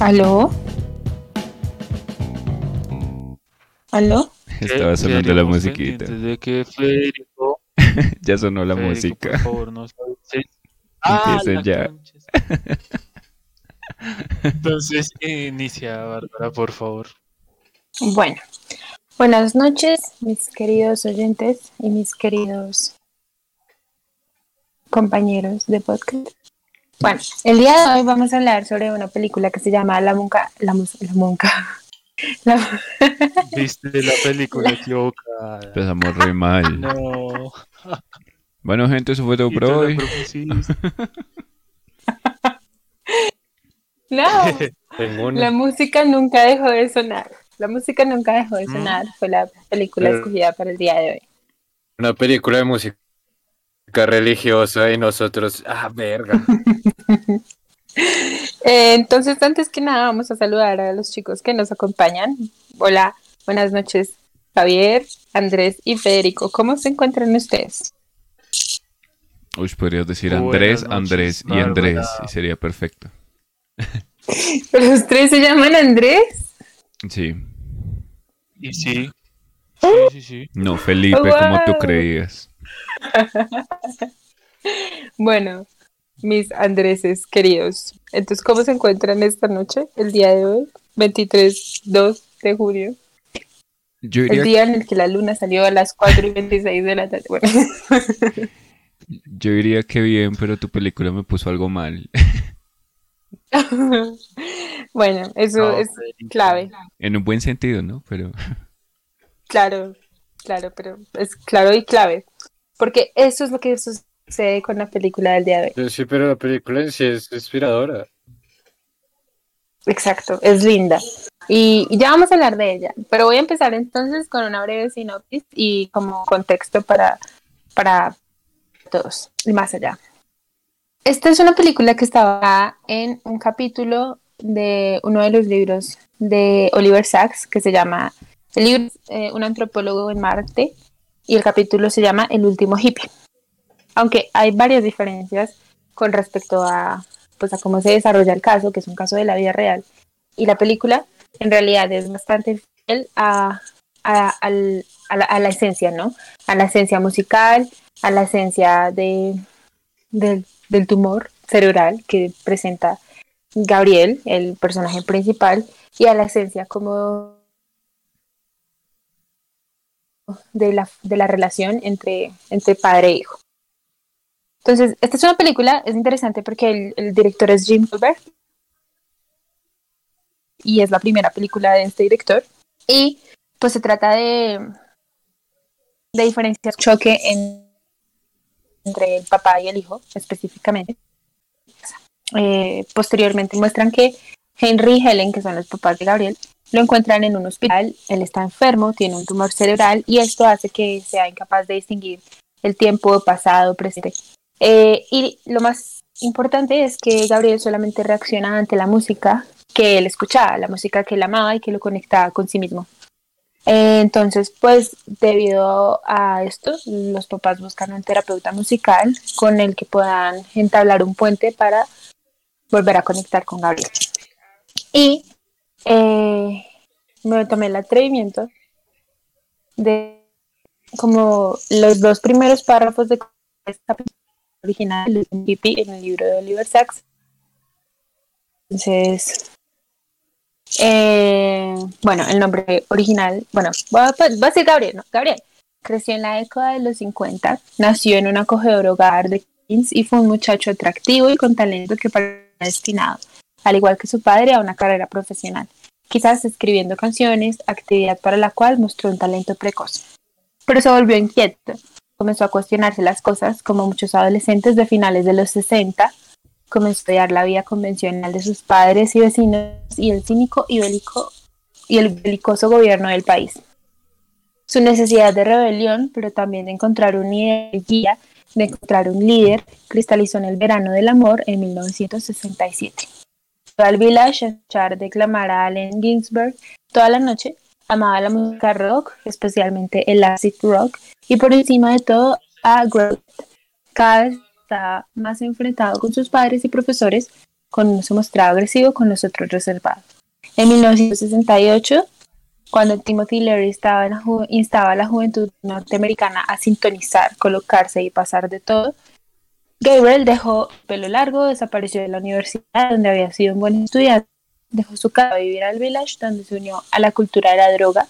¿Aló? ¿Aló? Estaba sonando la musiquita. De que Federico, ya sonó la Federico, música. Por favor, no sabes. Ah, Empiecen la ya. Entonces, inicia, Bárbara, por favor. Bueno, buenas noches, mis queridos oyentes y mis queridos compañeros de podcast. Bueno, el día de hoy vamos a hablar sobre una película que se llama La Monca. La, la Monca. La- Viste la película equivocada. Empezamos re mal. No. Bueno, gente, eso fue todo por hoy. no, una. la música nunca dejó de sonar. La música nunca dejó de Mm. sonar. Fue la película Pero- escogida para el día de hoy. Una película de música religiosa y nosotros, ah, verga. Eh, entonces, antes que nada, vamos a saludar a los chicos que nos acompañan. Hola, buenas noches, Javier, Andrés y Federico. ¿Cómo se encuentran ustedes? Uy, podrías decir Andrés, noches, Andrés y. Andrés. Y sería perfecto. ¿Los tres se llaman Andrés? Sí. Y sí. Sí, sí, sí. No, Felipe, como tú creías. Bueno, mis Andreses queridos. Entonces, ¿cómo se encuentran esta noche, el día de hoy, 23, 2 de junio? Yo El día en el que la luna salió a las 4 y 26 de la tarde. Bueno, yo diría que bien, pero tu película me puso algo mal. bueno eso No, es clave. En un buen sentido, ¿no? Pero Claro, claro, pero es claro y clave. Porque eso es lo que sucede con la película del día de hoy. Sí, pero la película en sí es inspiradora. Exacto, es linda. Y, y ya vamos a hablar de ella. Pero voy a empezar entonces con una breve sinopsis y como contexto para, para todos y más allá. Esta es una película que estaba en un capítulo de uno de los libros de Oliver Sacks que se llama el libro eh, Un antropólogo en Marte y el capítulo se llama El último hippie. Aunque hay varias diferencias con respecto a, pues, a cómo se desarrolla el caso, que es un caso de la vida real, y la película en realidad es bastante fiel a, a- a la, a la esencia, ¿no? A la esencia musical, a la esencia de, del- del tumor cerebral que presenta Gabriel, el personaje principal, y a la esencia como de la, de la relación entre, entre padre e hijo. Entonces, esta es una película, es interesante porque el, el director es Jim Gilbert y es la primera película de este director. Y pues se trata de, de diferencias, choque en- entre el papá y el hijo específicamente. Eh, posteriormente muestran que Henry y Helen, que son los papás de Gabriel, lo encuentran en un hospital, él está enfermo, tiene un tumor cerebral y esto hace que sea incapaz de distinguir el tiempo pasado, presente. Eh, y lo más importante es que Gabriel solamente reacciona ante la música que él escuchaba, la música que él amaba y que lo conectaba con sí mismo. Eh, entonces, pues debido a esto, los papás buscan un terapeuta musical con el que puedan entablar un puente para volver a conectar con Gabriel. Y eh, me tomé el atrevimiento de como los dos primeros párrafos de esta original en el libro de Oliver Sacks. Entonces, eh, bueno, el nombre original, bueno, voy a, voy a decir Gabriel. Gabriel creció en la década de los 50, nació en un acogedor hogar de Queens y fue un muchacho atractivo y con talento que parecía destinado, al igual que su padre, a una carrera profesional, quizás escribiendo canciones, actividad para la cual mostró un talento precoz. Pero se volvió inquieto, comenzó a cuestionarse las cosas como muchos adolescentes de finales de los 60, comenzó a estudiar la vida convencional de sus padres y vecinos y el cínico y bélico y el belicoso gobierno del país. Su necesidad de rebelión, pero también de encontrar un guía, de encontrar un líder, cristalizó en el verano del amor en 1967. Al Village a escuchar declamar a Allen Ginsberg toda la noche, amaba la música rock, especialmente el acid rock, y por encima de todo a Grohl. Cada vez estaba más enfrentado con sus padres y profesores con uno se mostraba agresivo, con los otros reservado. En 1968, cuando Timothy Leary estaba en la instaba a la juventud norteamericana a sintonizar, colocarse y pasar de todo, Gabriel dejó pelo largo, desapareció de la universidad donde había sido un buen estudiante, dejó su casa a vivir al village donde se unió a la cultura de la droga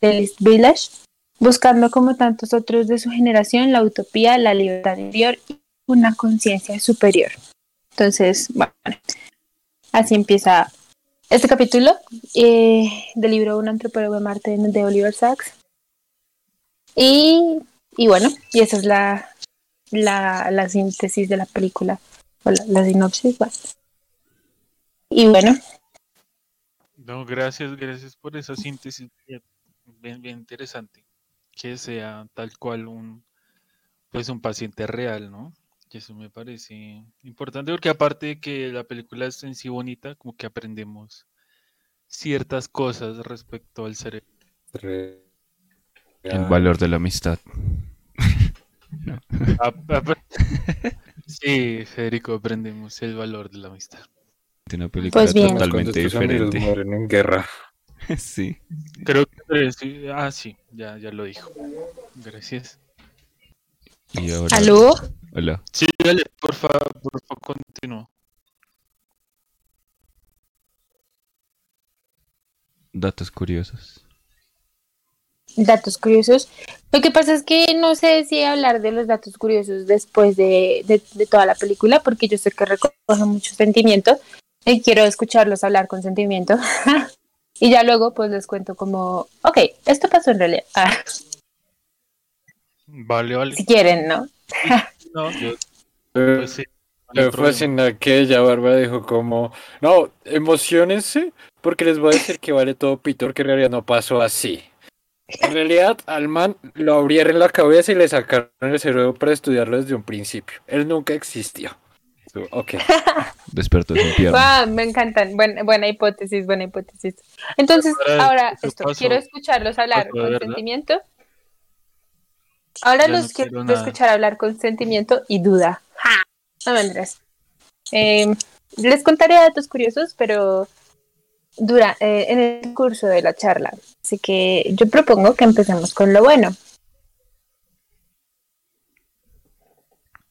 del Village, buscando como tantos otros de su generación la utopía, la libertad interior y una conciencia superior. Entonces, bueno, así empieza este capítulo eh, del libro Un antropólogo de Marte de Oliver Sacks. Y, y bueno, y esa es la, la, la síntesis de la película, o la, la sinopsis. bueno. Y bueno, No, gracias, gracias por esa síntesis bien, bien, interesante. Que sea tal cual un, pues un paciente real, ¿no? Que eso me parece importante porque aparte de que la película es en sí bonita, como que aprendemos ciertas cosas respecto al cerebro. Re- El valor de la amistad. Ap- Sí, Federico, aprendemos el valor de la amistad. Una película Pues totalmente diferente. mueren en guerra. sí. Creo que sí, ah, sí, ya, ya lo dijo. Gracias. Y ahora. ¿aló? Hola. Sí, dale, por favor, por favor, continúa. Datos curiosos. Datos curiosos. Lo que pasa es que no sé si hablar de los datos curiosos después de, de- de toda la película, porque yo sé que recoge mucho sentimiento y quiero escucharlos hablar con sentimiento. y ya luego pues les cuento como, ok, esto pasó en realidad. Ah, Vale, vale. si quieren, ¿no? No, yo, Eh, pues sí. no hay Me problema. fascina que ella, Bárbara, dijo como, no, emocionense, porque les voy a decir que vale todo pito, porque en realidad no pasó así. En realidad, al man lo abrieron la cabeza y le sacaron el cerebro para estudiarlo desde un principio. Él nunca existió. Ok. Despertó sin pierna. Me encantan. Buena, buena hipótesis, buena hipótesis. Entonces, Ahora, esto, quiero escucharlos hablar con verdad. sentimiento. Ahora Ya los quiero quiero nada. escuchar hablar con sentimiento y duda. ¡Ja! No me Andrés. Eh, les contaré datos curiosos, pero dura, eh, en el curso de la charla. Así que yo propongo que empecemos con lo bueno.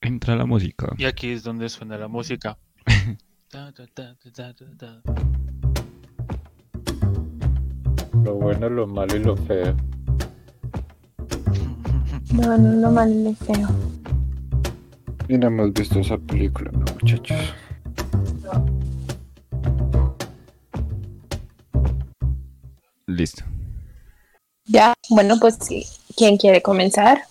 Entra la música. Y aquí es donde suena la música. Lo bueno, lo malo y lo feo. No, no, lo malo y lo feo. No hemos visto esa película, no, muchachos. Listo. Ya, bueno, pues sí. ¿Quién quiere comenzar?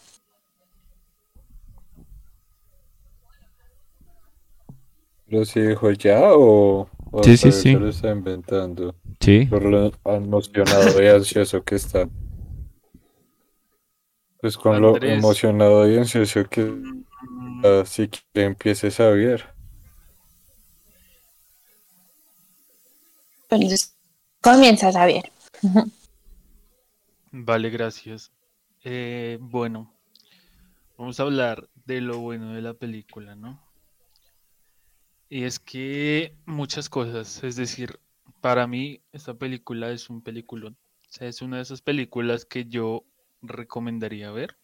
¿Lo sí dijo ya o, o Sí, sí, sí. lo está inventando? Sí. Por lo emocionado y ansioso que está. Pues con lo emocionado y ansioso que si quiere empieces a ver. Entonces, comienzas a ver. Vale, gracias. Eh, bueno, vamos a hablar de lo bueno de la película, ¿no? Y es que muchas cosas, es decir, para mí esta película es un peliculón. O sea, es una de esas películas que yo recomendaría ver.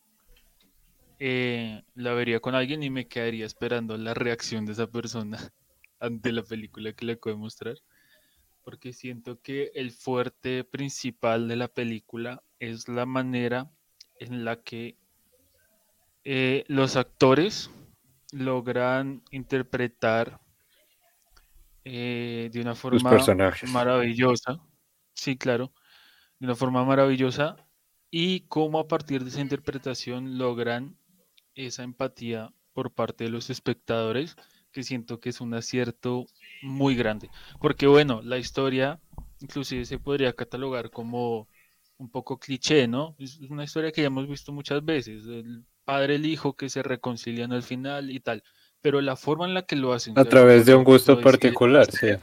Eh, la vería con alguien y me quedaría esperando la reacción de esa persona ante la película que le acabo mostrar. Porque siento que el fuerte principal de la película es la manera en la que eh, los actores logran interpretar eh, de una forma maravillosa, sí, claro, de una forma maravillosa. Y cómo a partir de esa interpretación logran esa empatía por parte de los espectadores, que siento que es un acierto muy grande. Porque bueno, la historia inclusive se podría catalogar como un poco cliché, ¿no? Es una historia que ya hemos visto muchas veces, el padre el hijo que se reconcilian al final y tal, pero la forma en la que lo hacen, A través de un gusto particular, sí. hacer,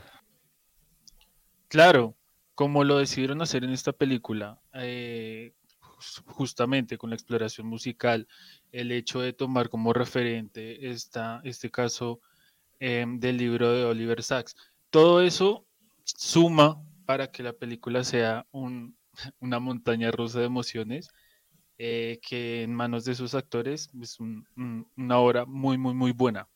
Claro, como lo decidieron hacer en esta película, eh, jus- justamente con la exploración musical, el hecho de tomar como referente esta, este caso em, del libro de Oliver Sacks. Todo eso suma para que la película sea un- una montaña rusa de emociones eh, que en manos de sus actores es un- un- una obra muy, muy, muy buena.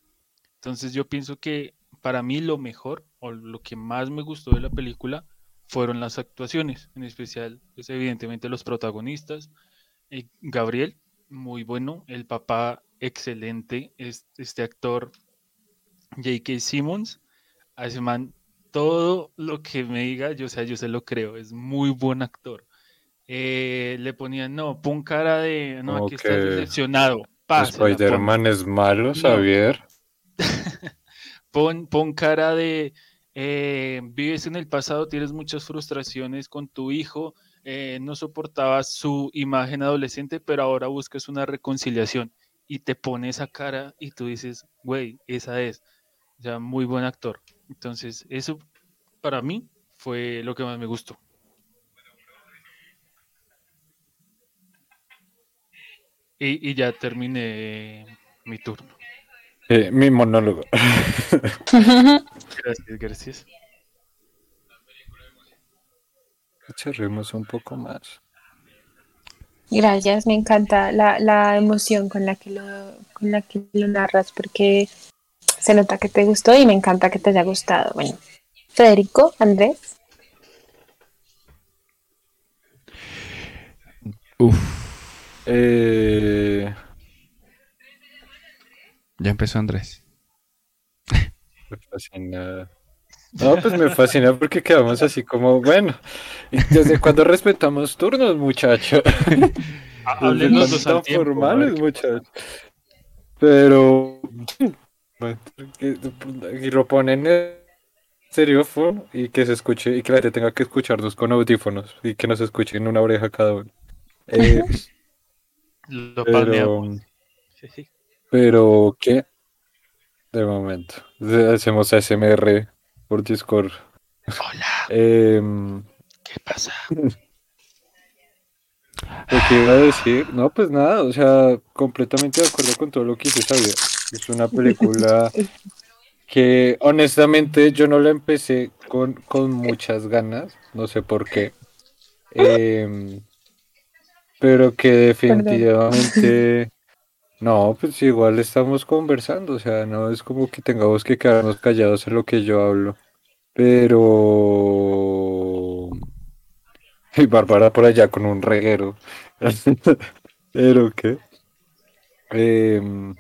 Entonces yo pienso que para mí lo mejor o lo que más me gustó de la película fueron las actuaciones, en especial, pues, evidentemente los protagonistas. Eh, Gabriel, muy bueno, el papá, excelente, es- este actor J.K. Simmons, a ese man, todo lo que me diga, yo, o sea, yo se lo creo, es muy buen actor. Eh, le ponían, no, pon cara de, no, aquí estás que decepcionado, Spider-Man es malo, Xavier. Pon, pon cara de eh, vives en el pasado, tienes muchas frustraciones con tu hijo, eh, no soportabas su imagen adolescente, pero ahora buscas una reconciliación y te pone esa cara y tú dices, güey, esa es. Sea, muy buen actor. Entonces, eso para mí fue lo que más me gustó. Y, y ya terminé mi turno. Eh, mi monólogo. Gracias, gracias. Cerremos un poco más. Gracias, me encanta la, la emoción con la que lo, con la que lo narras porque se nota que te gustó y me encanta que te haya gustado. Bueno, Federico, Andrés, Uf, Eh, ya empezó Andrés. me fascina. No, pues me fascina porque quedamos así como, bueno, ¿y ¿desde cuándo respetamos turnos, muchacho? Dos al tan tiempo, formales, muchachos. Pero que- y lo ponen en estereófono y que se escuche y que la gente tenga que escucharnos con audífonos y que nos escuchen en una oreja cada uno. Eh, Lo pero, pero ¿qué? De momento. Hacemos ASMR por Discord. Hola, Em, ¿qué pasa? Lo que iba a decir, no, pues nada, o sea, completamente de acuerdo con todo lo que hice sabía. Es una película que honestamente yo no la empecé con, con muchas ganas, no sé por qué. Em, pero que definitivamente, no, pues igual estamos conversando, o sea, no es como que tengamos que quedarnos callados en lo que yo hablo. Pero... Y Bárbara por allá con un reguero. Pero qué. Em,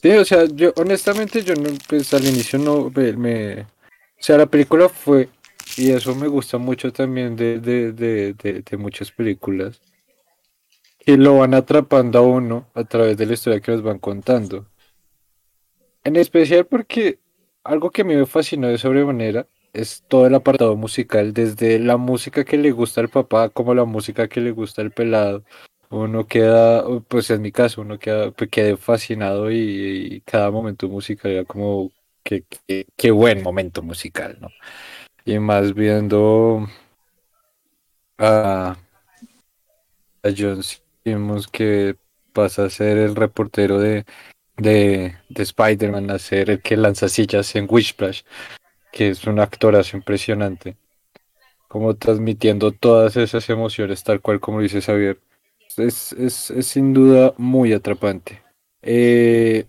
Sí, o sea, yo honestamente yo no, pues al inicio no me, o sea, la película fue, y eso me gusta mucho también de, de, de, de, de muchas películas, que lo van atrapando a uno a través de la historia que nos van contando. En especial porque algo que a mí me fascinó de sobremanera es todo el apartado musical, desde la música que le gusta al papá como la música que le gusta al pelado. Uno queda, pues en mi caso, uno queda, pues, quedé fascinado y, cada momento musical era como que, que- qué buen momento musical, ¿no? Y más viendo a, a John Simmons que pasa a ser el reportero de, de, de Spider-Man, a ser el que lanza sillas en Wishplash, que es un actorazo impresionante, como transmitiendo todas esas emociones tal cual como dice Xavier. Es, es, es sin duda muy atrapante. Eh,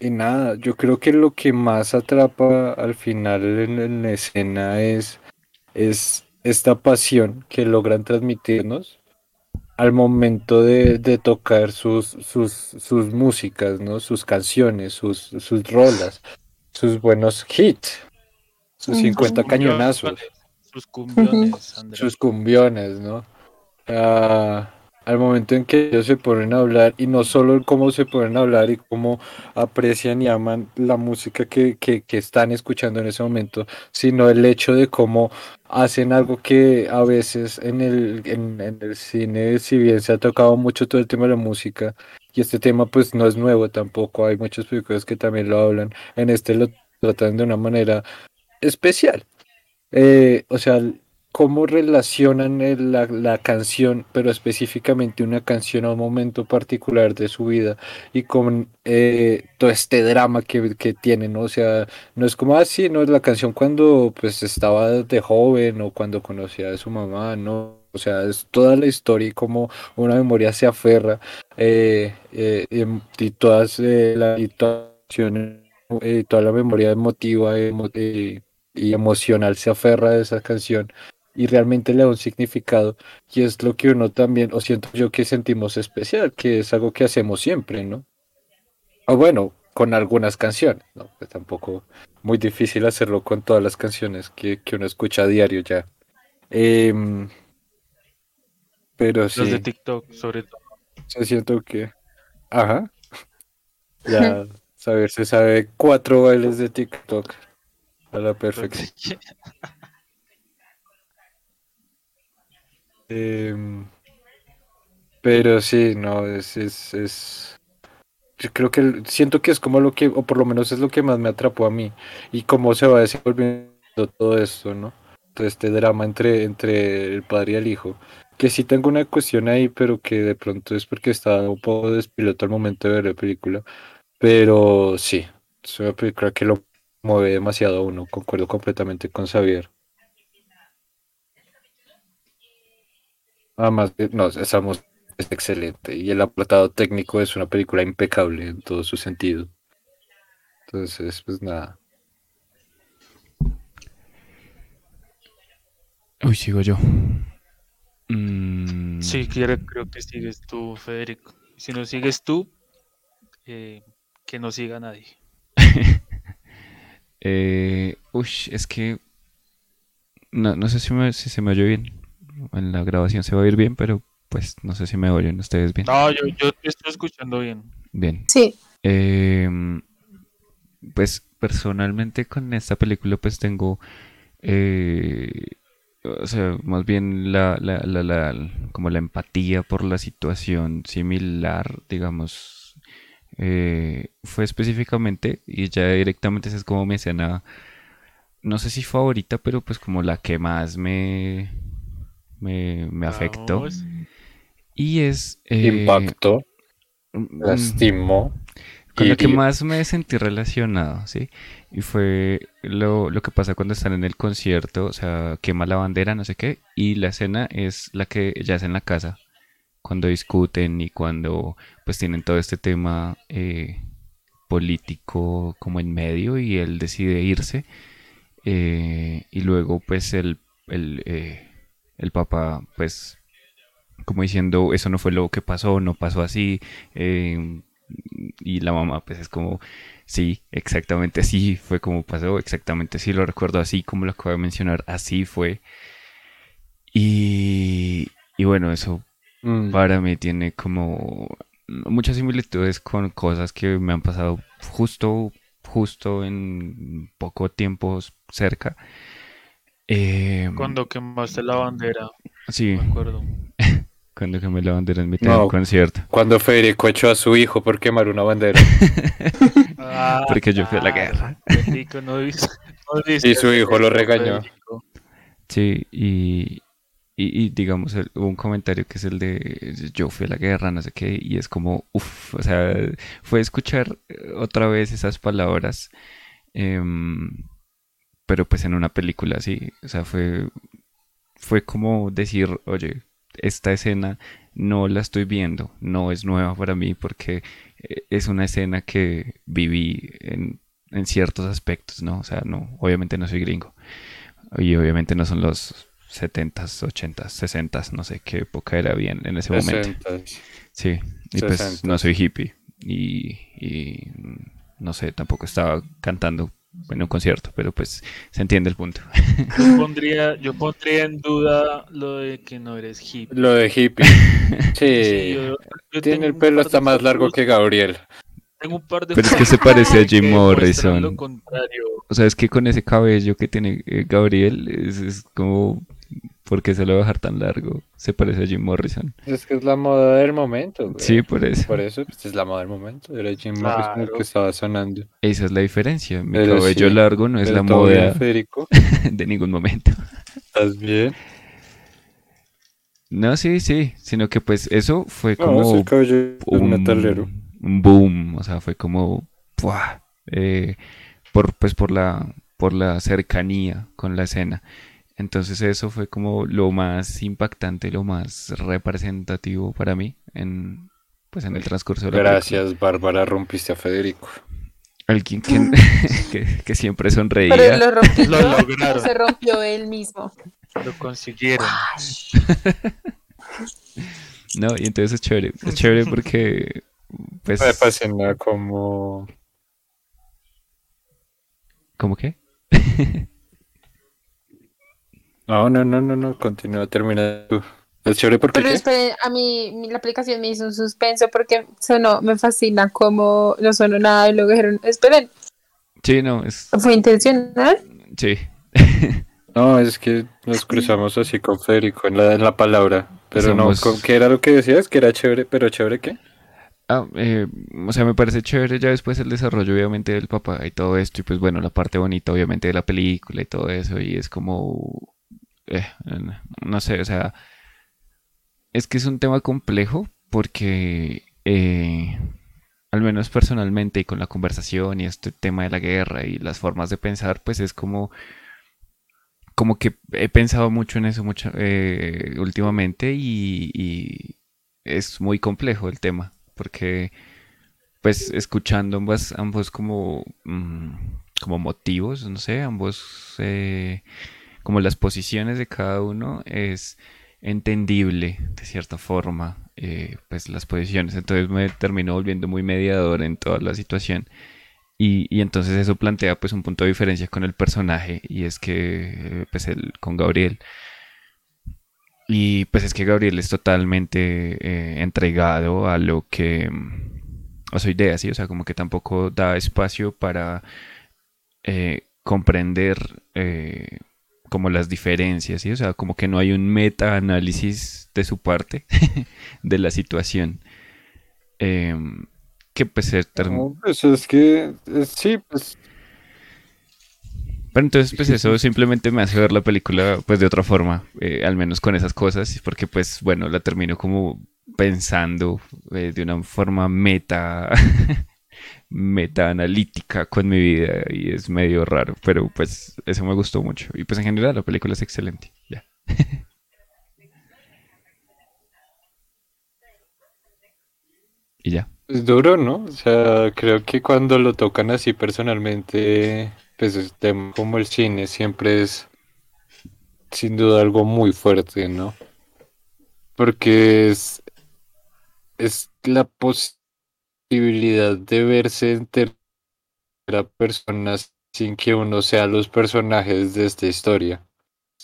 y nada, yo creo que lo que más atrapa al final en, en la escena es, es esta pasión que logran transmitirnos al momento de, de tocar sus, sus, sus músicas, ¿no? Sus canciones, sus, sus rolas, sus buenos hits, sus Ujú. 50 cañonazos Sus cumbiones, Andrés. sus cumbiones, ¿no? Ah, al momento en que ellos se ponen a hablar, y no solo cómo se ponen a hablar y cómo aprecian y aman la música que, que, están escuchando en ese momento, sino el hecho de cómo hacen algo que a veces en el, en, el cine, si bien se ha tocado mucho todo el tema de la música, y este tema pues no es nuevo tampoco, hay muchas películas que también lo hablan, en este lo tratan de una manera especial. Eh, o sea, cómo relacionan el- la, la canción, pero específicamente una canción a un momento particular de su vida y con eh, todo este drama que, que tiene, ¿no? O sea, no es como así, ¿no? Es la canción cuando pues estaba de joven o cuando conocía a su mamá, ¿no? O sea, es toda la historia y cómo una memoria se aferra eh, eh, em- y todas eh, las canciones, eh, toda la memoria emotiva emo- eh, y emocional se aferra a esa canción y realmente le da un significado y es lo que uno también, o siento yo que sentimos especial, que es algo que hacemos siempre, ¿no? O bueno, con algunas canciones, ¿no? Pues tampoco muy difícil hacerlo con todas las canciones que, que uno escucha a diario ya. Em, pero Los de sí, TikTok, sobre todo. yo siento que, ajá, ya saber, se sabe cuatro bailes de TikTok a la perfección. Em, pero sí, no, es, es, es, yo creo que siento que es como lo que, o por lo menos es lo que más me atrapó a mí, y cómo se va desenvolviendo todo esto, ¿no? Todo este drama entre, entre el padre y el hijo, que sí tengo una cuestión ahí, pero que de pronto es porque estaba un poco despiloto al momento de ver la película, pero sí, es una película que lo mueve demasiado a uno, concuerdo completamente con Xavier. Además, eh, no, esa música es excelente y el apartado técnico es una película impecable en todo su sentido. Entonces, pues nada. Uy, sigo yo. Mm, Sí, quiero, creo que sigues tú, Federico. Si no sigues tú, eh, que no siga nadie. eh, uy, es que no, no sé si, me- si se me oye bien. En la grabación se va a oír bien, pero pues no sé si me oyen ustedes bien. No, yo, yo te estoy escuchando bien. Bien. Sí, Em, pues personalmente con esta película pues tengo, eh, o sea, más bien la, la, la, la- como la empatía por la situación similar, digamos, eh, fue específicamente, y ya directamente esa es como mi escena, no sé si favorita, pero pues como la que más me, me, me afectó. Vamos. Y es... eh, Impacto, mm, lastimó, con lo que más me sentí relacionado, ¿sí? Y fue lo, lo que pasa cuando están en el concierto, o sea, quema la bandera, no sé qué, y la escena es la que ya es en la casa, cuando discuten y cuando pues tienen todo este tema eh, político como en medio y él decide irse, eh, y luego pues el, el, eh, el papá pues como diciendo eso no fue lo que pasó, no pasó así, eh, y la mamá pues es como, sí, exactamente así fue como pasó, exactamente así lo recuerdo así como lo acabo de mencionar, así fue. Y, y bueno, eso Mm, para mí tiene como muchas similitudes con cosas que me han pasado justo, justo en poco tiempo cerca. Eh, Cuando quemaste la bandera, sí, me acuerdo. cuando quemé la bandera en mitad No. concierto. Cuando Federico echó a su hijo por quemar una bandera Ah, Porque yo fui a la guerra. Federico, no dice- no dice Y su hijo lo regañó. Federico. Sí, y, y, y digamos, el- hubo un comentario que es el de yo fui a la guerra, no sé qué, y es como, uff, o sea, fue escuchar eh, otra vez esas palabras, em, pero pues en una película, sí, o sea, fue, fue como decir, oye, esta escena no la estoy viendo, no es nueva para mí porque eh, es una escena que viví en, en ciertos aspectos, ¿no? O sea, no, obviamente no soy gringo. Y obviamente no son los 70s, 80s, 60s, no sé qué época era bien en ese momento. 60. Sí, y pues 60s. no soy hippie. Y, y, no sé, tampoco estaba cantando en un concierto, pero pues se entiende el punto. Yo pondría, yo pondría en duda lo de que no eres hippie. Lo de hippie. Sí, Sí. yo- yo Tiene tengo el pelo hasta más largo que Gabriel. Tengo un par de Pero es que se parece a Jim Lo Morrison. contrario. O sea, es que con ese cabello que tiene eh, Gabriel, es, es como, ¿por qué se lo va a dejar tan largo? Se parece a Jim Morrison. Es que es la moda del momento. güey. Sí, por eso. Por eso pues, es la moda del momento. Era Jim Morrison el que estaba sonando. Esa es la diferencia. Mi Pero cabello sí, largo no es Pero la moda Federico. de ningún momento. ¿Estás bien? No, sí, sí, sino que pues eso fue No, como es el caballero un, metalero. un boom, o sea, fue como eh, por pues por la por la cercanía con la escena. Entonces eso fue como lo más impactante, lo más representativo para mí en pues en el transcurso de la. Gracias, Bárbara, rompiste a Federico. Alguien que, que, que siempre Pero sonreía. lo rompió. Lo lograron. se rompió él mismo. Lo consiguieron. No, y entonces es chévere. Es chévere porque pues Me fascina como... ¿cómo qué? No, no, no, no, no, continúa, termina tú. Es chévere porque Pero esperen, a mí mi- la aplicación me hizo un suspenso porque sonó, me fascina como no sonó nada y luego dijeron, esperen, Sí, no, es ¿fue intencional? sí. No, es que nos cruzamos así con Federico en la, en la palabra. Pero Somos- no, ¿con ¿qué era lo que decías? Que era chévere, pero chévere qué? Ah, eh, o sea, me parece chévere ya después el desarrollo obviamente del papá y todo esto y pues bueno, la parte bonita obviamente de la película y todo eso y es como, eh, no sé, o sea, es que es un tema complejo porque eh, al menos personalmente y con la conversación y este tema de la guerra y las formas de pensar, pues es como, como que he pensado mucho en eso mucho, eh, últimamente y, es muy complejo el tema porque pues escuchando ambas, ambos como, mm, como motivos, no sé, ambos eh, como las posiciones de cada uno es entendible de cierta forma eh, pues las posiciones. Entonces me terminó volviendo muy mediador en toda la situación. Y, y entonces eso plantea pues un punto de diferencia con el personaje y es que eh, pues el, con Gabriel. Y pues es que Gabriel es totalmente eh, entregado a lo que a su idea, sí, o sea, como que tampoco da espacio para eh, comprender eh, como las diferencias, ¿sí? O sea, como que no hay un meta-análisis de su parte de la situación. Em, que pues se term- No, pues es que, es- sí, pues Pero entonces, pues eso simplemente me hace ver la película pues de otra forma, eh, al menos con esas cosas, porque pues bueno, la termino como pensando eh, de una forma meta, meta analítica con mi vida y es medio raro, pero pues eso me gustó mucho y pues en general la película es excelente, ya. y ya. es duro, ¿no? O sea, creo que cuando lo tocan así personalmente, pues como el cine siempre es sin duda algo muy fuerte, ¿no? Porque es, es la posibilidad de verse en tercera persona sin que uno sea los personajes de esta historia,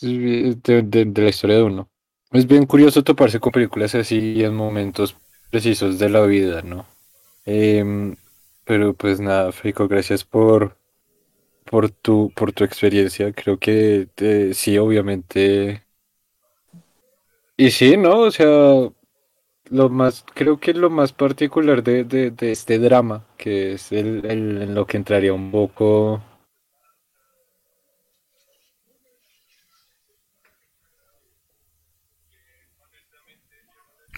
de, la historia de uno. Es bien curioso toparse con películas así en momentos precisos de la vida, ¿no? Em, pero pues nada, Federico, gracias por, por tu, por tu experiencia. Creo que eh, sí, obviamente. Y sí, ¿no? O sea, lo más, creo que lo más particular de, de, de este drama, que es el, el- en lo que entraría un poco.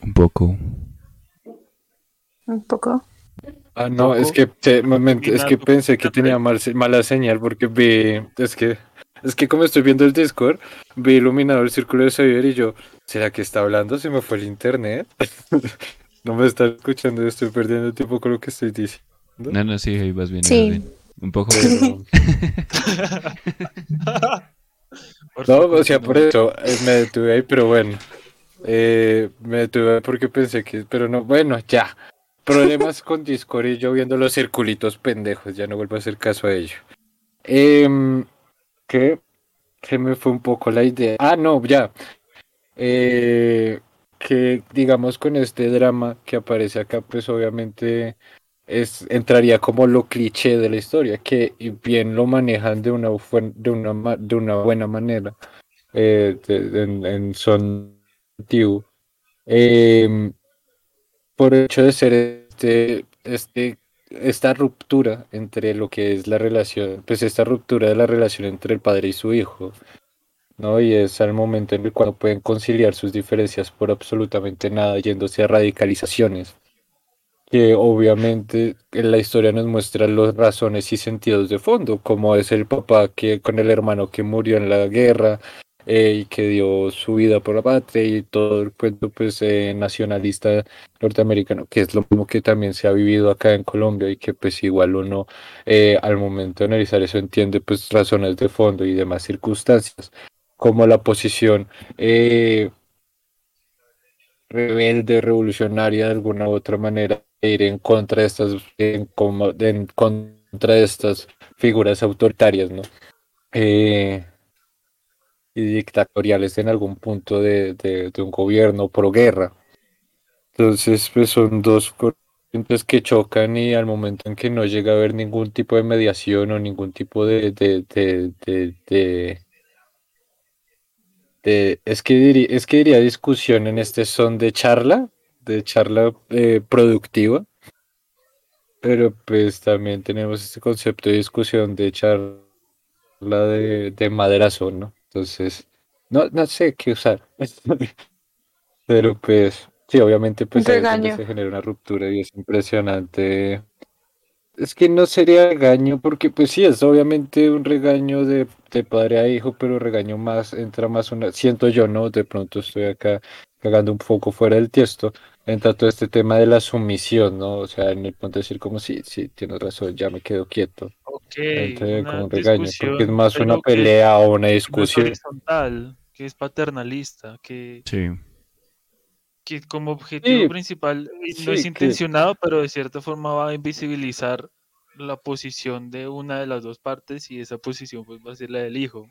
Un poco. Un poco. Ah, no, poco. es que, moment- es que pensé que tenía mal, mala señal porque vi, es que, es que como estoy viendo el Discord, vi iluminado el círculo de Xavier y yo, ¿será que está hablando? Se me fue el internet. No me está escuchando, estoy perdiendo tiempo con lo que estoy diciendo. No, no, sí, ahí vas bien, ahí Sí. vas bien. Un poco. No, o sea, por eso eh, me detuve ahí, pero bueno, eh, me detuve ahí porque pensé que, pero no, bueno, ya. Problemas con Discord y yo viendo los circulitos pendejos, ya no vuelvo a hacer caso a ello. Em, que se me fue un poco la idea. Ah, no, ya. Eh, que digamos con este drama que aparece acá, pues obviamente es, entraría como lo cliché de la historia, que bien lo manejan de una, de una, de una buena manera eh, de- en, en son antiguo. Em, por el hecho de ser este, este, esta ruptura entre lo que es la relación, pues esta ruptura de la relación entre el padre y su hijo, ¿no? Y es al momento en el cual pueden conciliar sus diferencias por absolutamente nada, yéndose a radicalizaciones, que obviamente en la historia nos muestra las razones y sentidos de fondo, como es el papá que con el hermano que murió en la guerra, eh, y que dio su vida por la patria y todo el cuento pues eh, nacionalista norteamericano, que es lo mismo que también se ha vivido acá en Colombia y que pues igual uno eh, al momento de analizar eso entiende pues razones de fondo y demás circunstancias, como la posición rebelde, revolucionaria de alguna u otra manera, ir en contra de estas, en, en contra de estas figuras autoritarias, ¿no? Eh, y dictatoriales en algún punto de, de, un gobierno pro guerra. Entonces, pues son dos corrientes que chocan y al momento en que no llega a haber ningún tipo de mediación o ningún tipo de, de, de, es que diría, es que diría discusión en este son de charla, de charla eh, productiva, pero pues también tenemos este concepto de discusión de charla de, de maderazo, ¿no? Entonces, no, no sé qué usar. Pero pues, sí, obviamente pues se genera una ruptura y es impresionante. Es que no sería regaño, porque pues sí, es obviamente un regaño de, de padre a hijo, pero regaño más, entra más una, siento yo, ¿no? De pronto estoy acá cagando un poco fuera del tiesto, entra todo este tema de la sumisión, ¿no? O sea, en el punto de decir como sí, sí, tienes razón, ya me quedo quieto. Ok, como regaño, porque es más una pelea o una discusión. horizontal, que es paternalista, que, sí. que como objetivo principal no es intencionado, pero de cierta forma va a invisibilizar la posición de una de las dos partes y esa posición pues va a ser la del hijo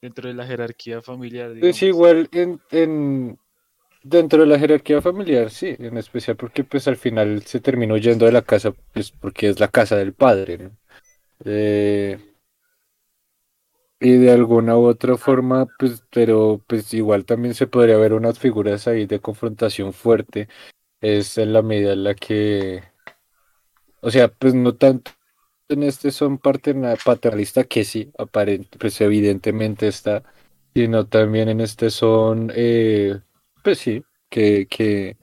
dentro de la jerarquía familiar. Es igual en, en, Dentro de la jerarquía familiar, sí, en especial porque pues al final se terminó yendo de la casa, pues porque es la casa del padre, ¿no? Eh, y de alguna u otra forma, pues, pero pues igual también se podría ver unas figuras ahí de confrontación fuerte, es en la medida en la que, o sea, pues no tanto en este son paternalista que sí, aparente, pues evidentemente está, sino también en este son eh, pues sí, que, que,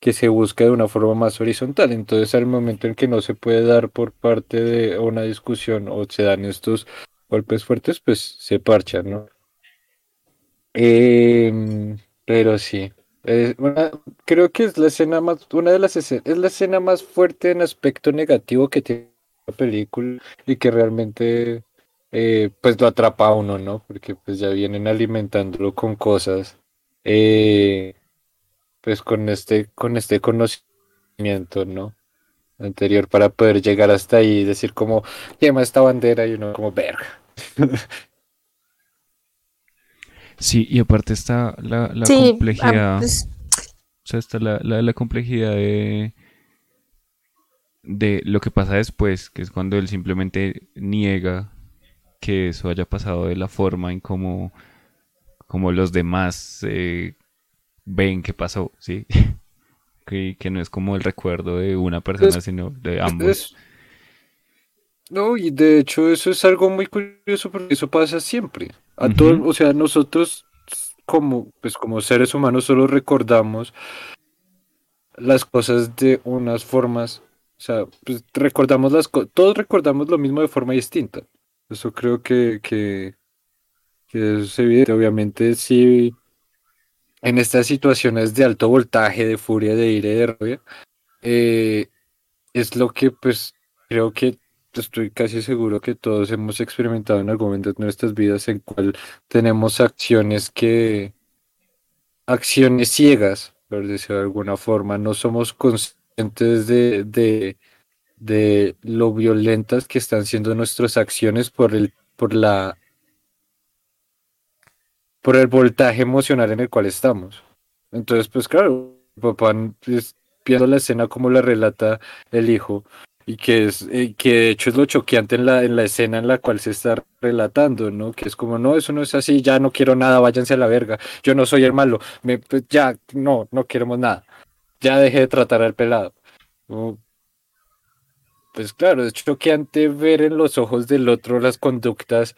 que se busca de una forma más horizontal. Entonces, al momento en que no se puede dar por parte de una discusión o se dan estos golpes fuertes, pues se parchan, ¿no? Em, pero sí, creo que es la escena más, una de las escenas, es la escena más fuerte en aspecto negativo que tiene la película y que realmente eh, pues lo atrapa a uno, ¿no? Porque pues ya vienen alimentándolo con cosas eh, pues con este, con este conocimiento, ¿no? Anterior para poder llegar hasta ahí y decir como, quema esta bandera y uno como, verga. Sí, y aparte está la, la complejidad. Pues o sea, está la, la, complejidad de, de lo que pasa después, que es cuando él simplemente niega que eso haya pasado de la forma en cómo como los demás eh, ven que pasó, ¿sí? que, que, no es como el recuerdo de una persona, sino de ambos. no, y de hecho eso es algo muy curioso porque eso pasa siempre. A todos, o sea, nosotros como, pues como seres humanos solo recordamos las cosas de unas formas, o sea, pues recordamos las cosas, todos recordamos lo mismo de forma distinta. Eso creo que, que, que es evidente. Obviamente, sí, en estas situaciones de alto voltaje, de furia, de ira y de rabia, eh, es lo que, pues, creo que estoy casi seguro que todos hemos experimentado en algún momento de nuestras vidas en cual tenemos acciones que, acciones ciegas, por decirlo de alguna forma, no somos conscientes de, de, de lo violentas que están siendo nuestras acciones por el, por la por el voltaje emocional en el cual estamos. Entonces, pues claro, papá pues, viendo la escena como la relata el hijo y que es que de hecho es lo choqueante en la en la escena en la cual se está relatando, ¿no? Que es como no, eso no es así, ya no quiero nada, váyanse a la verga. Yo no soy el malo, me, pues, ya no, no queremos nada. Ya dejé de tratar al pelado. Pues claro, es choqueante ver en los ojos del otro las conductas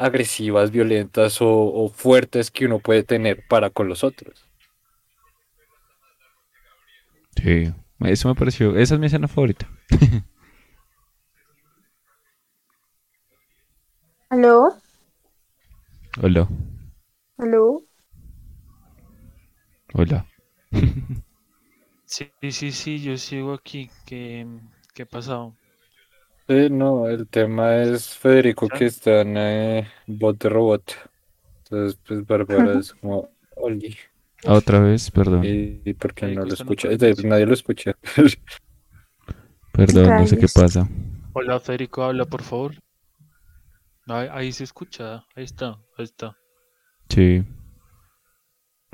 agresivas, violentas o, o fuertes que uno puede tener para con los otros. Sí, eso me pareció. Esa es mi escena favorita. ¿Aló? Hola, ¿Aló? hola. Sí, sí, sí, yo sigo aquí. ¿Qué, qué ha pasado? Sí, no, el tema es Federico que está en eh, bot de robot. Entonces, pues Bárbara es como, Oli. Ah, Otra vez, perdón. ¿Y, y por qué Federico no lo está en escucha? nadie lo escucha. Perdón, no sé qué Rayos. pasa. Hola, Federico, habla, por favor. Ahí, ahí se escucha, ahí está, ahí está. Sí.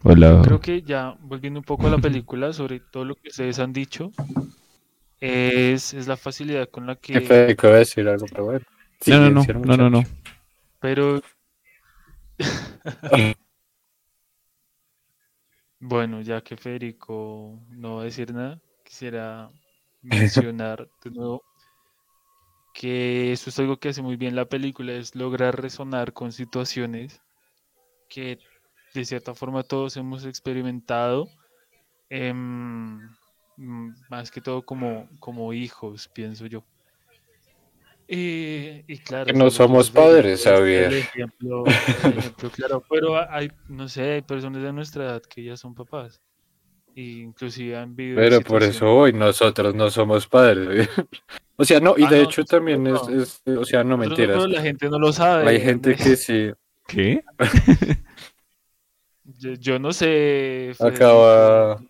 Hola. Creo que ya, volviendo un poco a la película, sobre todo lo que ustedes han dicho, es, es la facilidad con la Que que... Federico va a decir algo, pero bueno. No, no, no, no, no, no. Pero... Bueno, ya que Federico no va a decir nada, quisiera mencionar de nuevo que eso es algo que hace muy bien la película, es lograr resonar con situaciones que de cierta forma todos hemos experimentado, em, más que todo como, como hijos, pienso yo. Y, y claro, Que no somos padres, Javier. ejemplo, el ejemplo claro, pero hay, no sé, hay personas de nuestra edad que ya son papás. Y inclusive han vivido Pero por eso hoy nosotros no somos padres. o sea, no, y Ah, de no, hecho también es, no. es- o sea, no Nosotros mentiras. la gente no lo sabe. Hay gente que sí ¿Qué? Yo, yo no sé. acaba,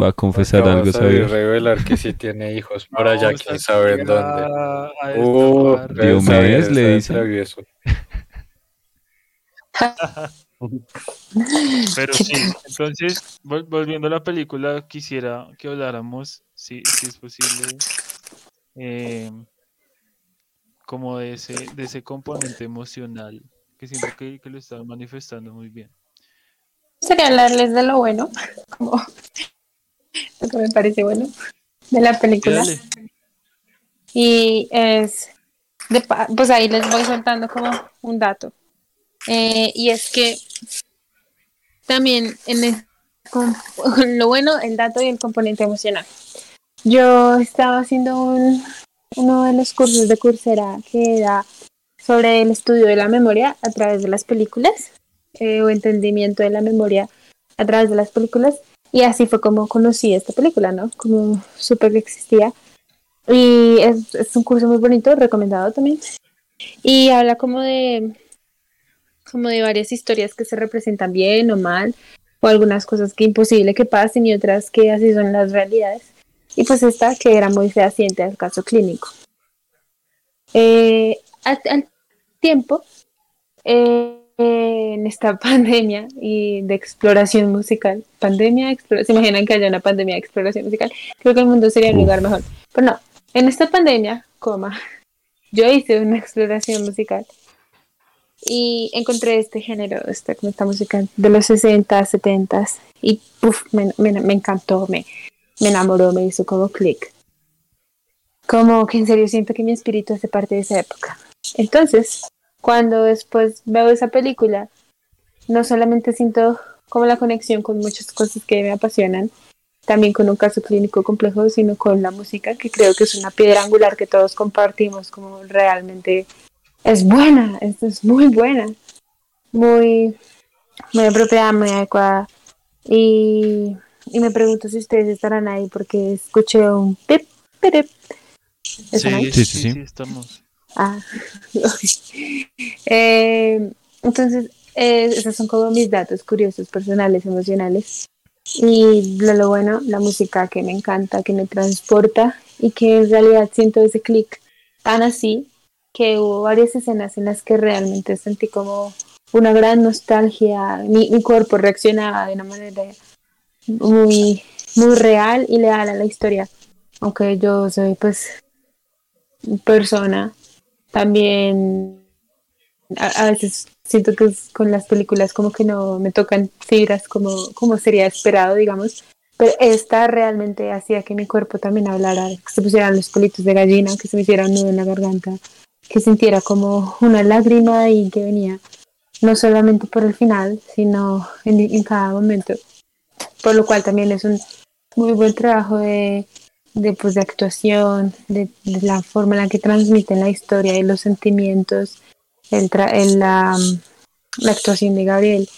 Va a confesar acaba algo, Xavier. revelar que sí tiene hijos allá, Vamos quién sabe en dónde. a Uh. Diomedes le dice. travieso. Pero sí, entonces, vol- volviendo a la película, quisiera que habláramos, si, si es posible, eh, como de ese, de ese componente emocional, que siento que, que lo están manifestando muy bien. Sería hablarles de lo bueno, como lo que me parece bueno de la película. dale. Y es, de pues ahí les voy soltando como un dato. Eh, y es que también en el- con, lo bueno, el dato y el componente emocional. Yo estaba haciendo un- uno de los cursos de Coursera que era sobre el estudio de la memoria a través de las películas eh, o entendimiento de la memoria a través de las películas. Y así fue como conocí esta película, ¿no? Como supe que existía. Y es, es un curso muy bonito, recomendado también. Y habla como de, como de varias historias que se representan bien o mal, o algunas cosas que imposible que pasen y otras que así son las realidades. Y pues esta que era muy fehaciente al caso clínico. Eh, al, al tiempo, eh, en esta pandemia y de exploración musical, pandemia, explora- se imaginan que haya una pandemia de exploración musical, creo que el mundo sería un lugar mejor. Pero no, en esta pandemia, coma, yo hice una exploración musical y encontré este género, esta, esta música de los 60, 70 y uf, me, me- me encantó, me, me enamoró, me hizo como clic. Como que en serio siento que mi espíritu hace parte de esa época. Entonces, cuando después veo esa película, no solamente siento como la conexión con muchas cosas que me apasionan, también con un caso clínico complejo, sino con la música, que creo que es una piedra angular que todos compartimos, como realmente es buena, es, es muy buena, muy, muy apropiada, muy adecuada. Y, y me pregunto si ustedes estarán ahí porque escuché un pip, pip, ¿Están ahí? Sí, sí, sí. estamos. Ah, eh, entonces, eh, esos son como mis datos curiosos, personales, emocionales. Y lo, lo bueno, la música que me encanta, que me transporta y que en realidad siento ese clic tan así que hubo varias escenas en las que realmente sentí como una gran nostalgia. Mi, mi cuerpo reaccionaba de una manera muy, muy real y leal a la historia. Aunque yo soy pues persona también a, veces siento que con las películas como que no me tocan fibras como, como sería esperado, digamos. Pero esta realmente hacía que mi cuerpo también hablara, que se pusieran los pelitos de gallina, que se me hiciera un nudo en la garganta, que sintiera como una lágrima y que venía no solamente por el final, sino en cada momento. Por lo cual también es un muy buen trabajo de, de, pues, de actuación, de, la forma en la que transmiten la historia y los sentimientos, el tra- el, la, actuación de Gabriel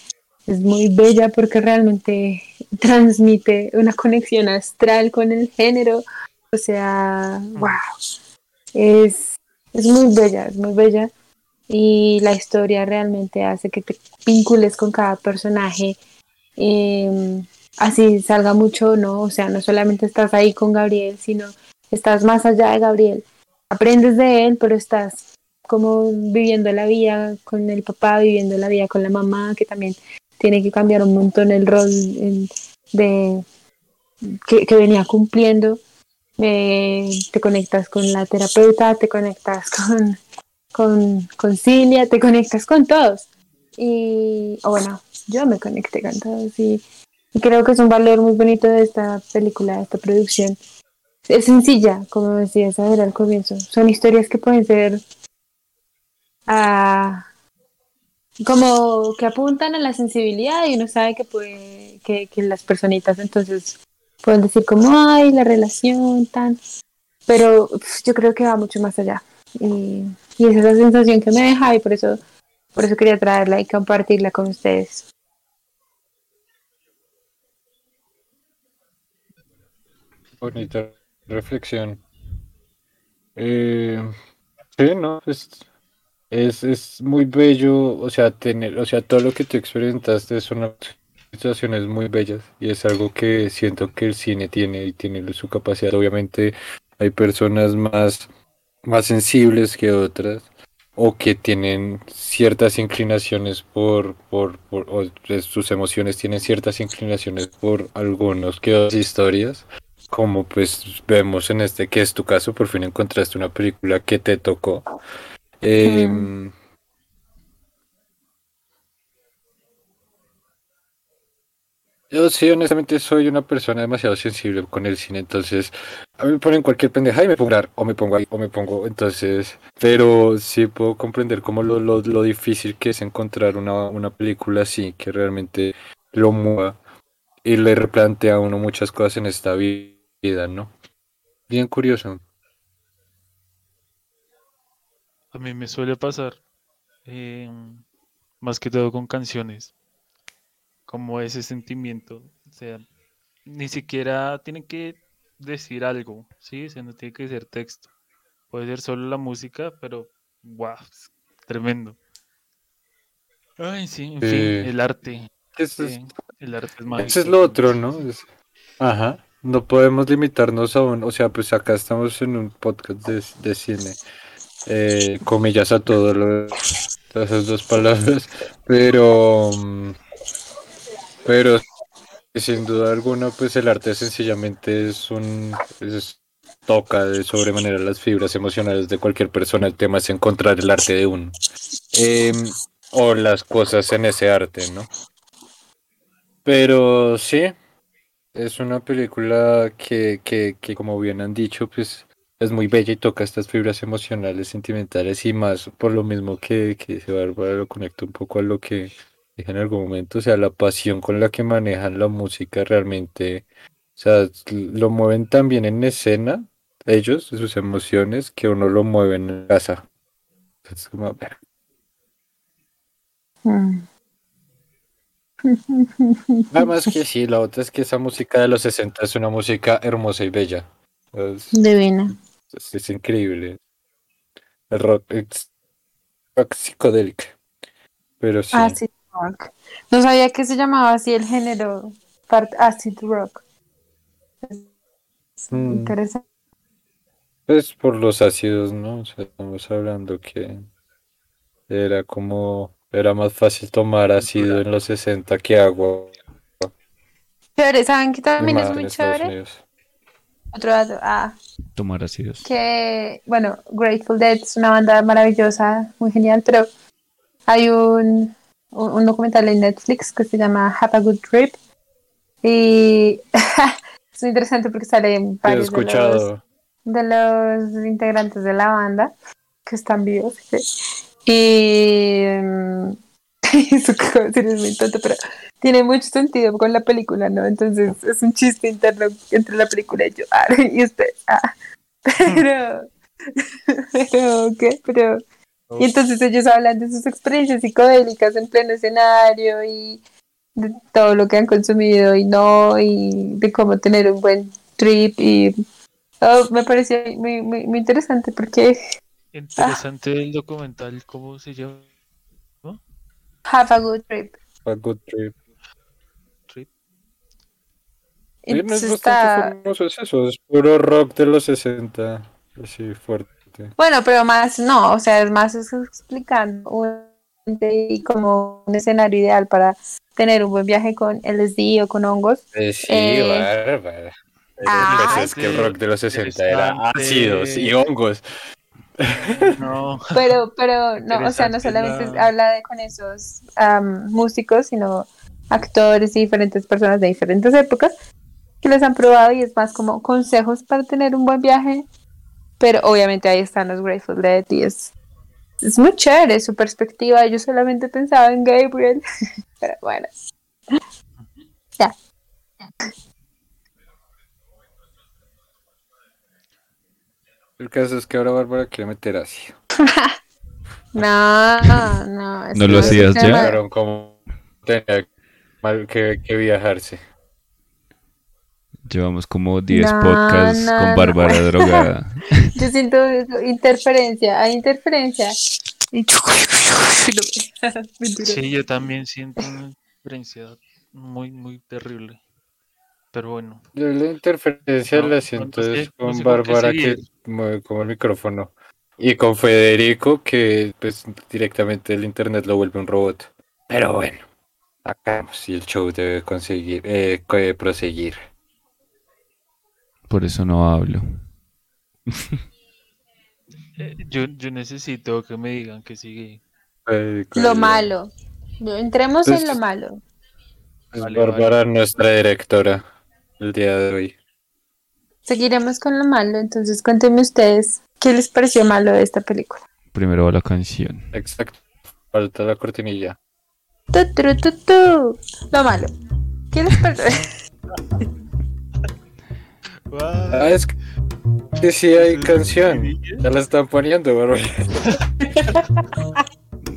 es muy bella porque realmente transmite una conexión astral con el género. O sea, wow. Es, es muy bella, es muy bella. Y la historia realmente hace que te vincules con cada personaje. eh, así salga mucho, ¿no? O sea, no solamente estás ahí con Gabriel, sino estás más allá de Gabriel. Aprendes de él, pero estás como viviendo la vida con el papá, viviendo la vida con la mamá, que también tiene que cambiar un montón el rol de que, venía cumpliendo. Eh, te conectas con la terapeuta, te conectas con, con, Cilia, te conectas con todos. Y o bueno, yo me conecté con todos y creo que es un valor muy bonito de esta película, de esta producción. Es sencilla, como decía Isabel al comienzo. Son historias que pueden ser ah, como que apuntan a la sensibilidad y uno sabe que puede, que, que las personitas entonces pueden decir como ay la relación tan pero yo creo que va mucho más allá y, y esa es la sensación que me deja y por eso por eso quería traerla y compartirla con ustedes Bonita reflexión. Eh, sí, no, pues es, es muy bello, o sea, tener, o sea, todo lo que tú experimentaste son situaciones muy bellas y es algo que siento que el cine tiene y tiene su capacidad. Obviamente hay personas más, más sensibles que otras o que tienen ciertas inclinaciones por, por, por sus emociones tienen ciertas inclinaciones por algunos que otras historias como pues vemos en este que es tu caso, por fin encontraste una película que te tocó. Eh, Yo sí, honestamente soy una persona demasiado sensible con el cine, entonces a mí me ponen cualquier pendeja y me pongo a o me pongo ahí, o me pongo, entonces, pero sí puedo comprender como lo, lo, lo difícil que es encontrar una, una película así, que realmente lo mueva y le replantea a uno muchas cosas en esta vi- vida, ¿no? Bien curioso. A mí me suele pasar, eh, más que todo con canciones, como ese sentimiento. O sea, ni siquiera tienen que decir algo, ¿sí? O sea, no tiene que ser texto. Puede ser solo la música, pero wow, tremendo. Ay, sí, en fin, el arte. Eso es, el arte es eso mágico. es lo otro, ¿no? Es- ajá. No podemos limitarnos a un, o sea, pues acá estamos en un podcast de, de cine. Eh, comillas a todas esas dos palabras, pero pero sin duda alguna, pues el arte sencillamente es un toca de sobremanera las fibras emocionales de cualquier persona. El tema es encontrar el arte de uno. Em, o las cosas en ese arte, ¿no? Pero sí, es una película que, que, que, como bien han dicho, pues es muy bella y toca estas fibras emocionales, sentimentales y más por lo mismo que, que se Bárbara lo conecta un poco a lo que dije en algún momento, o sea, la pasión con la que manejan la música realmente, o sea, lo mueven tan bien en escena, ellos, sus emociones, que uno lo mueve en casa. Como, a ver, Mm. Además que sí, la otra es que esa música de los 60 es una música hermosa y bella. Es, divina es- es increíble. El rock es rock psicodélico. Pero sí. acid rock no sabía que se llamaba así el género part acid rock Mm, interesante pues por los ácidos, ¿no? O sea, estamos hablando que era como, era más fácil tomar ácido en los 60 que agua. chévere saben que también es muy chévere otro dato ah Tomar ácidos. que, bueno, Grateful Dead es una banda maravillosa, muy genial, pero hay un, un, un documental en Netflix que se llama Have a Good Trip y es muy interesante porque salen varios de los, de los integrantes de la banda que están vivos. ¿sí? Y mm, eso que es muy tonto, pero tiene mucho sentido con la película, ¿no? Entonces es un chiste interno entre la película y yo, ah, y usted, ah, pero, pero, ¿qué? Pero, y entonces ellos hablan de sus experiencias psicodélicas en pleno escenario y de todo lo que han consumido y no, y de cómo tener un buen trip y oh, me pareció muy, muy, muy interesante porque Interesante el documental, ¿cómo se llama? have a good trip. A good trip. Trip. No es bastante está, famoso, es eso, es puro rock de los 60, así fuerte. bueno, pero más no, o sea, es más es explicando un, y como un escenario ideal para tener un buen viaje con LSD o con hongos. Eh, sí, Eh, bárbara. Ah, pues es que el rock de los 60 era ácidos y hongos. No, Pero, pero no, o sea, no solamente la- habla de con esos músicos, sino actores y diferentes personas de diferentes épocas que les han probado y es más como consejos para tener un buen viaje. Pero obviamente ahí están los Grateful Dead y es, es muy chévere su perspectiva. Yo solamente pensaba en Gabriel, pero bueno. Ya. El caso es que ahora Bárbara quiere meter ácido. No, no. es ¿No que lo hacías ya? como tenía mal que, que viajarse. Llevamos como 10 No, podcasts no, con no. Bárbara drogada. Yo siento interferencia, hay interferencia. Sí, yo también siento una diferencia muy, muy terrible. Pero bueno, Yo la interferencia No, la no siento sé- es no con sé Bárbara que mueve como el micrófono. Y con Federico que pues directamente el internet lo vuelve un robot. Pero bueno, acá si el show debe conseguir, eh, eh, proseguir. Por eso no hablo. eh, yo, yo necesito que me digan que sigue. Federico, Lo ya. malo. Entremos en Pues- lo malo. Es Vale, Bárbara nuestra directora el día de hoy. Seguiremos con lo malo. Entonces, cuéntenme ustedes qué les pareció malo de esta película. Primero la canción. Exacto. Falta la cortinilla. Tu, tu, tu, tu. Lo malo. ¿Qué les pareció? Ah, es que sí hay canción. Ya la están poniendo, Bárbara.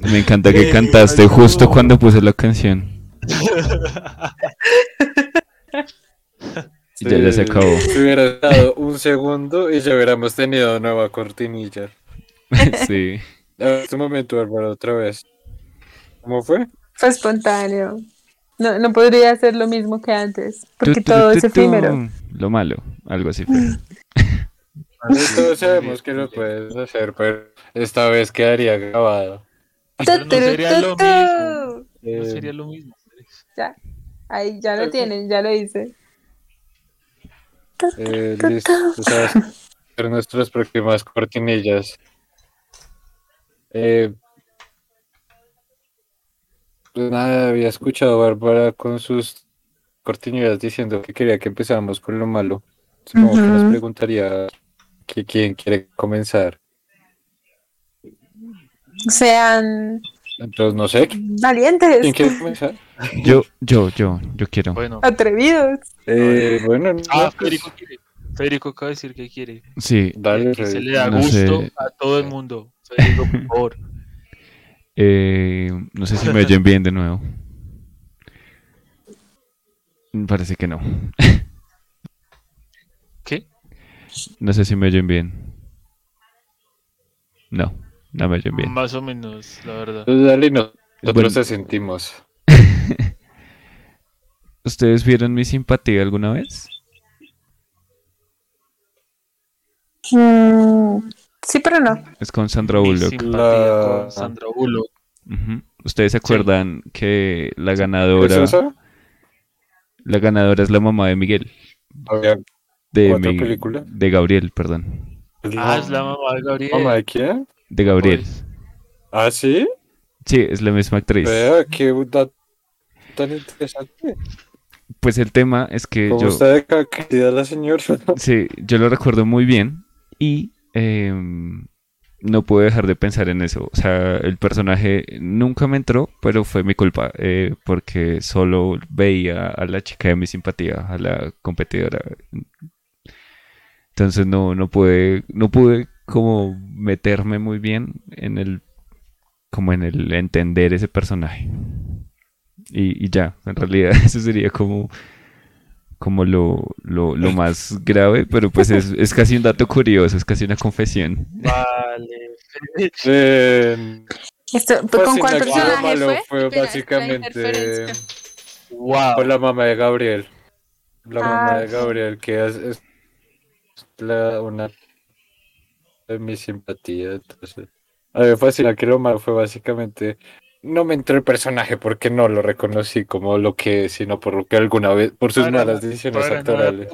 Me encanta que cantaste justo cuando puse la canción. Y ya, ya se acabó. Si hubiera dado un segundo y ya hubiéramos tenido nueva cortinilla. sí. A este momento, Bárbara, otra vez. ¿Cómo fue? Fue espontáneo. No, no podría ser lo mismo que antes. Porque Tu, tu, todo tu, es tu, efímero. Lo malo, algo así fue. Todos sabemos que lo puedes hacer, pero esta vez quedaría grabado. Pero no sería lo mismo. No Eh, sería lo mismo. Ya. Ahí ya lo tienen, ya lo hice. Eh, listo, tú sabes hacer nuestras próximas cortinillas. Eh, pues nada, había escuchado a Bárbara con sus cortinillas diciendo que quería que empezáramos con lo malo. Supongo que nos preguntaría que quién quiere comenzar. Sean Entonces, no sé, valientes, ¿quién quiere comenzar? Yo, yo, yo, yo quiero. Bueno. atrevidos. Eh, bueno, no, Ah, pues, Federico quiere. Federico acaba de decir que quiere. Sí, dale, que se le da No gusto sé. a todo el mundo. Federico, por favor. eh, no sé si me oyen bien de nuevo. Parece que no. ¿Qué? No sé si me oyen bien. No, no me oyen bien. Más o menos, la verdad. Entonces, dale, no- nosotros Bueno. te sentimos. ¿Ustedes vieron mi simpatía alguna vez? Mm, sí, pero no. Es con Sandra Mi Bullock. simpatía La- con Sandra Bullock. ¿Ustedes se acuerdan que la ganadora, ¿Es eso? la ganadora es la mamá de Miguel? Había De, ¿Otra Mi- película? de Gabriel, perdón. Ah, es la mamá de Gabriel. ¿Mamá de quién? De Gabriel. ¿Ah, sí? Sí, es la misma actriz. Vea, qué tan interesante. Pues el tema es que ¿Cómo yo, está de cantidad la señora? sí, yo lo recuerdo muy bien y em, no pude dejar de pensar en eso. O sea, el personaje nunca me entró, pero fue mi culpa, eh, porque solo veía a la chica de mi simpatía, a la competidora. Entonces no, no pude, no pude como meterme muy bien en el, como en el entender ese personaje. Y, y ya, en realidad eso sería como como lo, lo, lo, más grave, pero pues es, es, casi un dato curioso, es casi una confesión. Vale. Eh, Esto, pues, ¿Con sí, cuál la personaje malo fue? fue básicamente la. Wow. con la mamá de Gabriel. La mamá Ah, de sí. Gabriel, que es, es la, una de mi simpatía. Entonces, a mí me fascina que lo malo fue básicamente. No me entró el personaje porque no lo reconocí como lo que es, sino por lo que alguna vez, por sus Para malas decisiones para nada, actorales.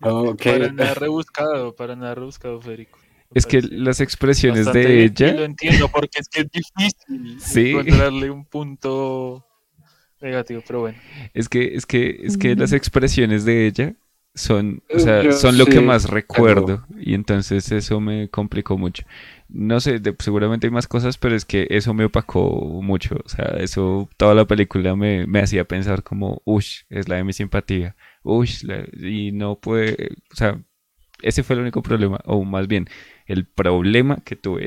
Ok. Para nada rebuscado, para nada rebuscado, Federico. Es que las expresiones de ella, lo entiendo porque es que es difícil Sí. encontrarle un punto negativo, pero bueno. es que, es que, es que las expresiones de ella son, o Eh, sea, yo son lo que más recuerdo y entonces eso me complicó mucho. No sé, de- seguramente hay más cosas, pero es que eso me opacó mucho. O sea, eso, toda la película me, me hacía pensar como, ush, es la de mi simpatía, la- y no puede, o sea, ese fue el único problema, o más bien, el problema que tuve.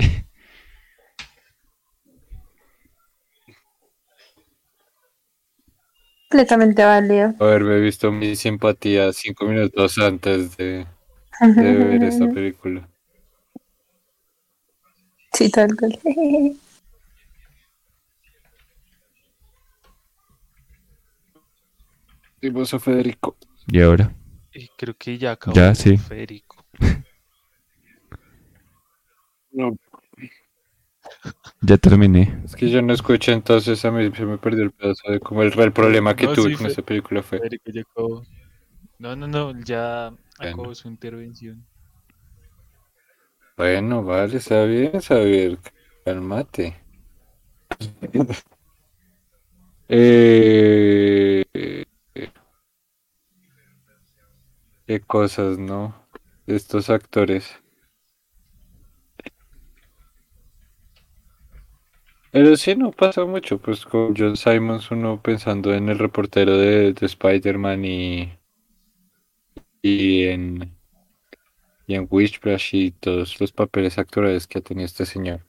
Completamente válido. Haberme visto mi simpatía cinco minutos antes de, de ver esta película. Sí, tal cual. Y vos, Federico. Y ahora, Y creo que ya acabó Ya, sí. Federico. No, ya terminé. es que yo no escuché, entonces a mí se me perdió el pedazo de como el, el problema que No, tuve sí, con Fe- esta película fue. Federico ya acabó. No, no, no, ya acabó Bueno. su intervención. Bueno, vale, está bien, Xavier. Cálmate. eh, qué cosas, ¿no? Estos actores. Pero sí, no pasa mucho, pues con John Simons uno pensando en el reportero de, de Spider-Man y, y en y en Wishbrush y todos los papeles actorales que ha tenido este señor.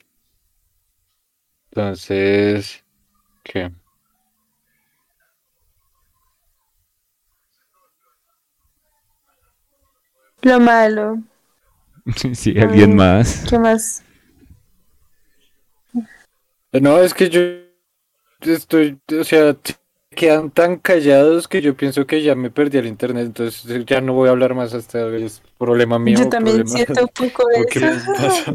Entonces, ¿qué? Lo malo. Si alguien más. ¿Qué más? No, es que yo estoy, o sea, quedan tan callados que yo pienso que ya me perdí el internet, entonces ya no voy a hablar más hasta es problema mío. Yo también problema- siento un poco ¿O qué eso.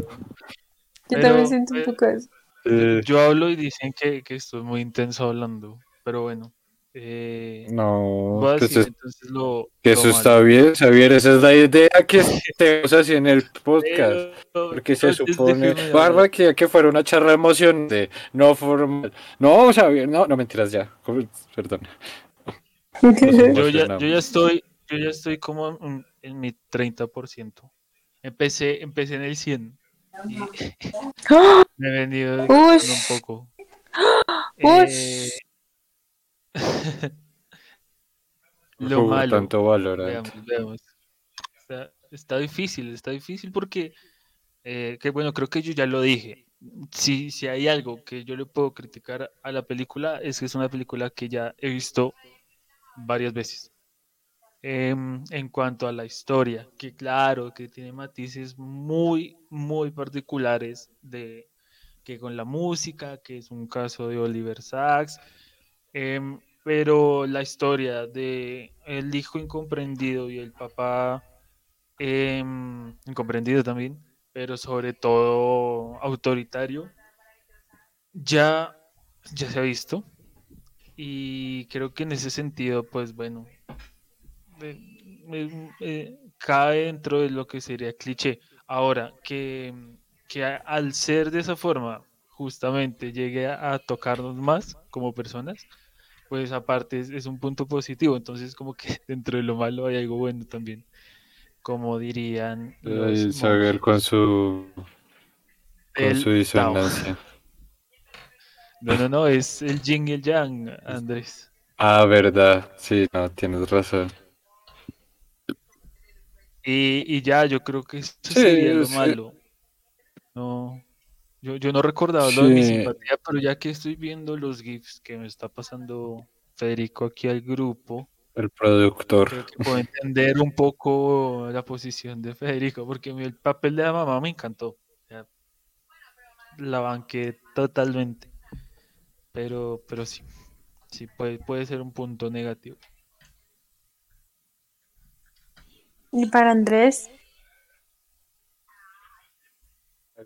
Yo Pero, también siento un eh, poco eso. Eh, Yo hablo y dicen que, que estoy muy intenso hablando, pero bueno. Eh, no, pues entonces lo, que lo eso malo. está bien, Xavier, esa es la idea que estemos así en el podcast. Pero, Porque se supone. Barba, que, que fuera una charla emocionante, no formal. No, Xavier, no, no mentiras ya. Perdón. Yo ya, yo ya estoy, yo ya estoy como en, en mi 30%. Empecé, empecé en el 100 y ¡Ah! me he venido con un poco. Ush. Eh, lo malo. tanto valor. Veamos, veamos. Está, está difícil, está difícil porque, eh, que bueno, creo que yo ya lo dije. Si, si hay algo que yo le puedo criticar a la película, es que es una película que ya he visto varias veces. Em, en cuanto a la historia, que claro, que tiene matices muy, muy particulares de que con la música, que es un caso de Oliver Sacks, em, pero la historia de el hijo incomprendido y el papá em, incomprendido también, pero sobre todo autoritario, ya, ya se ha visto. Y creo que en ese sentido, pues bueno, eh, eh, eh, cae dentro de lo que sería cliché. Ahora, que, que al ser de esa forma, justamente llegue a tocarnos más como personas, pues aparte es, es un punto positivo. Entonces, como que dentro de lo malo hay algo bueno también. Como dirían los monjes. con su con El su Tao. disonancia. No, no, no, es el yin y el yang, Andrés. Ah, verdad. Sí, no, tienes razón. Y, y ya, yo creo que eso Sí, sería lo sí. malo. No, yo, yo no recordaba lo de mi Sí. simpatía, pero ya que estoy viendo los GIFs que me está pasando Federico aquí al grupo, El productor. creo que puedo entender un poco la posición de Federico, porque mi- el papel de la mamá me encantó. la banqué totalmente. Pero, pero sí, sí puede, puede ser un punto negativo. Y para Andrés,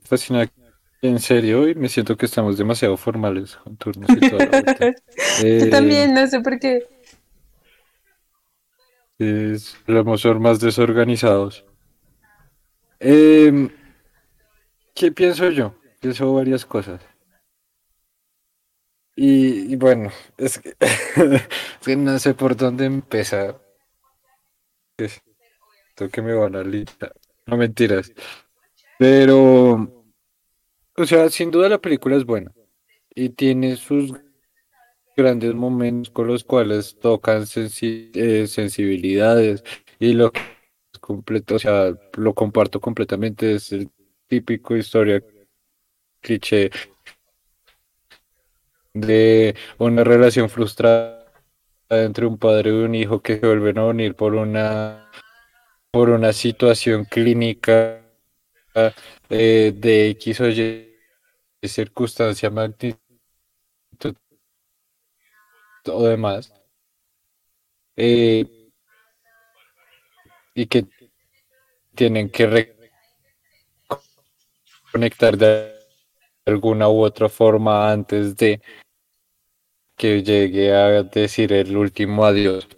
Fascina- En serio, y me siento que estamos demasiado formales con turnos y la vuelta. yo Eh, también, no sé por qué. Es, debemos ser más desorganizados. Em, ¿qué pienso yo? Pienso varias cosas. Y, y bueno, es que, es que no sé por dónde empezar. Es- Siento que me van a listar. No mentiras. Pero, o sea, sin duda la película es buena. Y tiene sus grandes momentos con los cuales tocan eh, sensibilidades y lo que es completo, o sea, lo comparto completamente, es el típico historia cliché de una relación frustrada entre un padre y un hijo que se vuelven a unir por una por una situación clínica eh, de X o Y circunstancia magnitud o demás eh, y que tienen que conectar de alguna u otra forma antes de que llegue a decir el último adiós.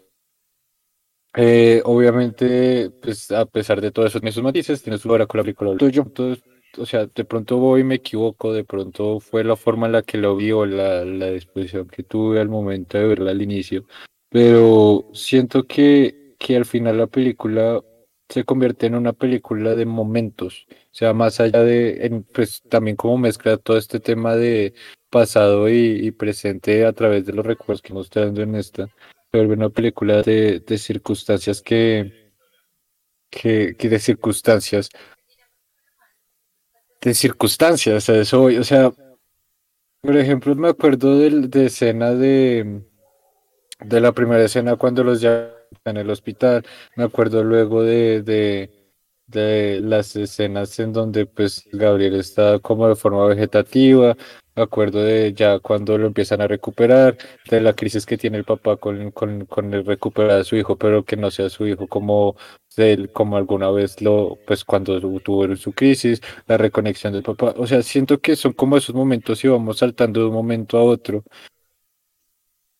Eh, obviamente, pues a pesar de todos esos, esos matices, tienes su hora con la película. Entonces, o sea, de pronto voy y me equivoco, de pronto fue la forma en la que lo vi o la, la disposición que tuve al momento de verla al inicio. Pero siento que, que al final la película se convierte en una película de momentos. O sea, más allá de, en, pues también como mezcla todo este tema de pasado y, y presente a través de los recuerdos que mostrando en esta vuelve una película de, de circunstancias que, que, que de circunstancias, de circunstancias. O sea, por ejemplo, me acuerdo del- de, escena de, de la primera escena cuando los ya en el hospital, me acuerdo luego de, de, de las escenas en donde pues Gabriel está como de forma vegetativa, acuerdo de ya cuando lo empiezan a recuperar, de la crisis que tiene el papá con, con, con el recuperar a su hijo, pero que no sea su hijo como él, como alguna vez lo, pues cuando tu- tuvo su crisis, la reconexión del papá, o sea, siento que son como esos momentos y vamos saltando de un momento a otro,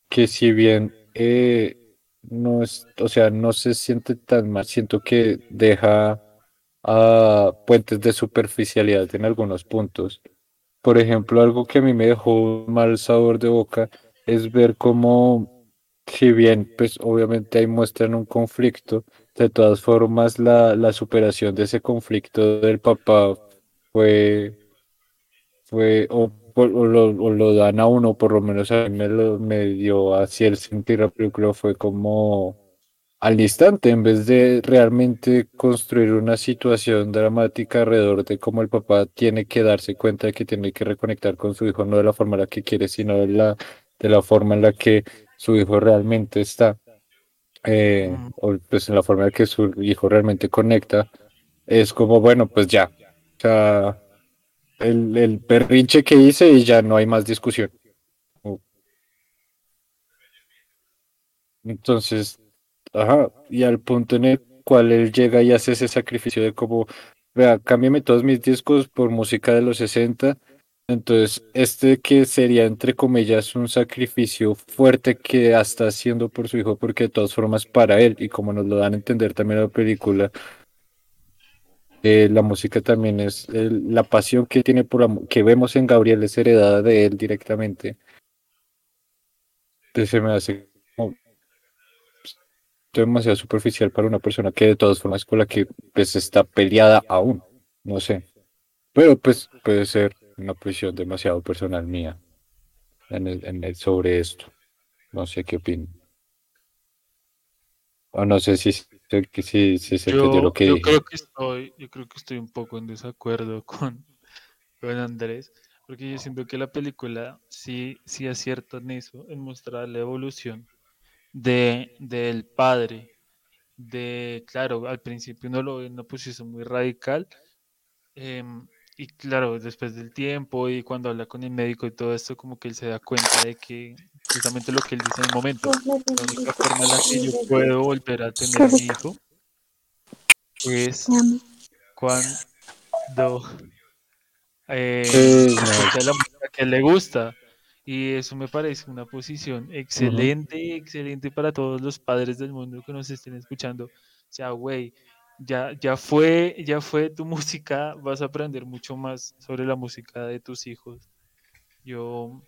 que si bien eh, no es, o sea, no se siente tan mal, siento que deja puentes de superficialidad en algunos puntos. Por ejemplo, algo que a mí me dejó un mal sabor de boca es ver cómo, si bien, pues obviamente ahí muestran un conflicto, de todas formas la, la superación de ese conflicto del papá fue, fue o, o lo, o lo dan a uno, por lo menos a mí me, lo, dio así el sentir la película, fue como al instante, en vez de realmente construir una situación dramática alrededor de cómo el papá tiene que darse cuenta de que tiene que reconectar con su hijo, no de la forma en la que quiere, sino de la, de la forma en la que su hijo realmente está, eh, Mm. o pues en la forma en la que su hijo realmente conecta, es como, bueno, pues ya, o sea, el, el berrinche que hice y ya no hay más discusión. Entonces, Ajá, y al punto en el cual él llega y hace ese sacrificio de como, vea, cámbiame todos mis discos por música de los 60. Entonces, este que sería, entre comillas, un sacrificio fuerte que está haciendo por su hijo, porque de todas formas para él, y como nos lo dan a entender también la película, eh, la música también es la pasión que tiene por la, que vemos en Gabriel es heredada de él directamente. Entonces se me hace demasiado superficial para una persona que de todas formas con la que pues está peleada aún, no sé. Pero pues puede ser una posición demasiado personal mía en el, en el- sobre esto. No sé qué opinan. O no sé si, si, si, si se entendió Yo, lo que yo dije. creo que estoy, yo creo que estoy un poco en desacuerdo con, con Andrés, porque yo siento que la película sí, sí acierta en eso, en mostrar la evolución de, del padre. De, claro, al principio uno lo una posición muy radical, em, y claro, después del tiempo y cuando habla con el médico y todo esto, como que él se da cuenta de que precisamente lo que él dice en el momento, la única forma en la que yo puedo volver a tener a mi hijo es cuando eh, no. la música que le gusta. Y eso me parece una posición excelente, excelente para todos los padres del mundo que nos estén escuchando. O sea, güey, ya, ya fue, ya fue tu música, vas a aprender mucho más sobre la música de tus hijos. Yo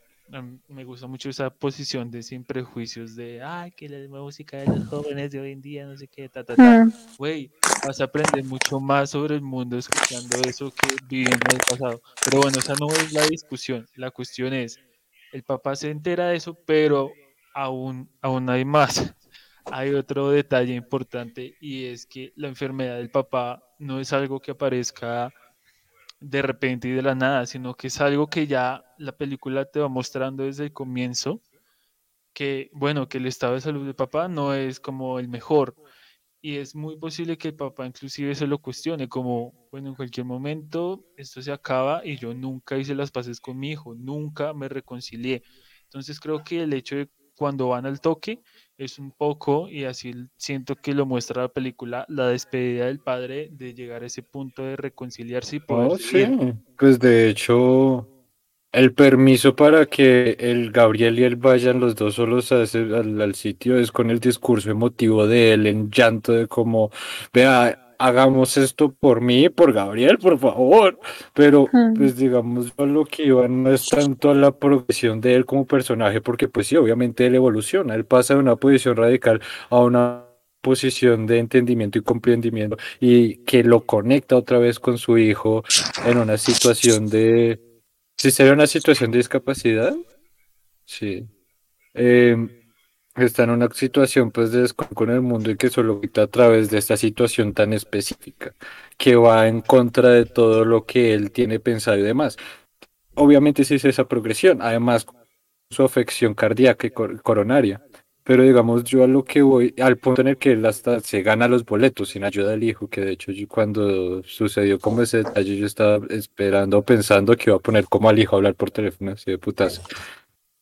me gusta mucho esa posición de sin prejuicios de, ay, que la música de los jóvenes de hoy en día, no sé qué, ta, ta, ta. Güey, vas a aprender mucho más sobre el mundo escuchando eso que viviendo el pasado. Pero bueno, esa no es la discusión. La cuestión es, el papá se entera de eso, pero aún, aún hay más. Hay otro detalle importante y es que la enfermedad del papá no es algo que aparezca de repente y de la nada, sino que es algo que ya la película te va mostrando desde el comienzo, que bueno, que el estado de salud del papá no es como el mejor y es muy posible que el papá inclusive se lo cuestione, como, bueno, en cualquier momento esto se acaba y yo nunca hice las paces con mi hijo, nunca me reconcilié. Entonces creo que el hecho de cuando van al toque es un poco, y así siento que lo muestra la película, la despedida del padre de llegar a ese punto de reconciliarse y Oh, poderse sí. Pues de hecho, el permiso para que el Gabriel y él vayan los dos solos a ese- al, al sitio es con el discurso emotivo de él en llanto de como, vea, hagamos esto por mí y por Gabriel, por favor. Pero, Mm. pues digamos, lo que iba no es tanto a la progresión de él como personaje, porque pues sí, obviamente él evoluciona, él pasa de una posición radical a una posición de entendimiento y comprendimiento y que lo conecta otra vez con su hijo en una situación de, si sería una situación de discapacidad, sí, Em, está en una situación pues de con el mundo y que solo quita a través de esta situación tan específica, que va en contra de todo lo que él tiene pensado y demás. Obviamente sí es esa progresión, además su afección cardíaca y cor- coronaria. Pero digamos, yo a lo que voy, al punto en el que él hasta se gana los boletos sin ayuda del hijo, que de hecho yo cuando sucedió como ese detalle, yo estaba esperando, pensando que iba a poner como al hijo a hablar por teléfono, así de putas.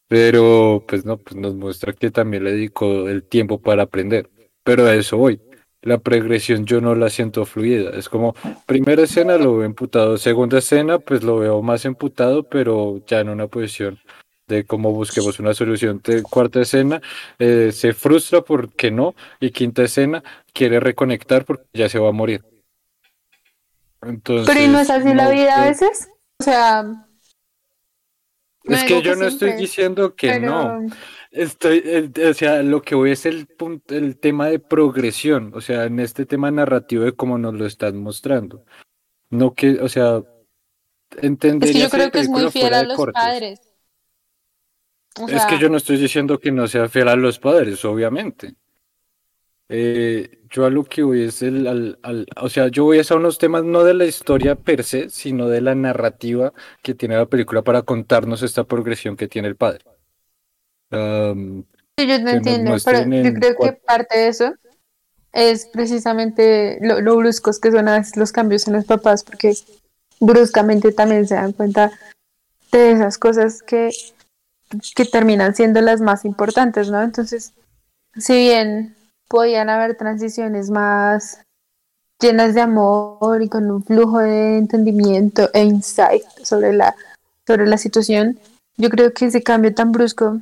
Pero pues no, pues nos muestra que también le dedicó el tiempo para aprender. Pero a eso voy. La progresión yo no la siento fluida. Es como, primera escena lo veo emputado, segunda escena pues lo veo más emputado, pero ya en una posición de cómo busquemos una solución. De cuarta escena eh, se frustra porque no, y quinta escena quiere reconectar porque ya se va a morir. Entonces, Pero ¿y no es así la vida a veces? O sea, no Es que yo no estoy diciendo que pero no. Estoy, eh, o sea, lo que voy es el punto, el tema de progresión, o sea, en este tema narrativo de cómo nos lo están mostrando. No que, o sea, es que yo creo que es muy fiel a los cortes. padres. O Es que yo no estoy diciendo que no sea fiel a los padres, obviamente. Eh, yo a lo que voy es el, al, al- o sea, yo voy a unos temas no de la historia per se, sino de la narrativa que tiene la película para contarnos esta progresión que tiene el padre. Sí, yo nos entiendo, pero yo creo que parte de eso es precisamente lo, lo bruscos que son a veces los cambios en los papás, porque bruscamente también se dan cuenta de esas cosas que, que terminan siendo las más importantes, ¿no? Entonces, si bien podían haber transiciones más llenas de amor y con un flujo de entendimiento e insight sobre la, sobre la situación, yo creo que ese cambio tan brusco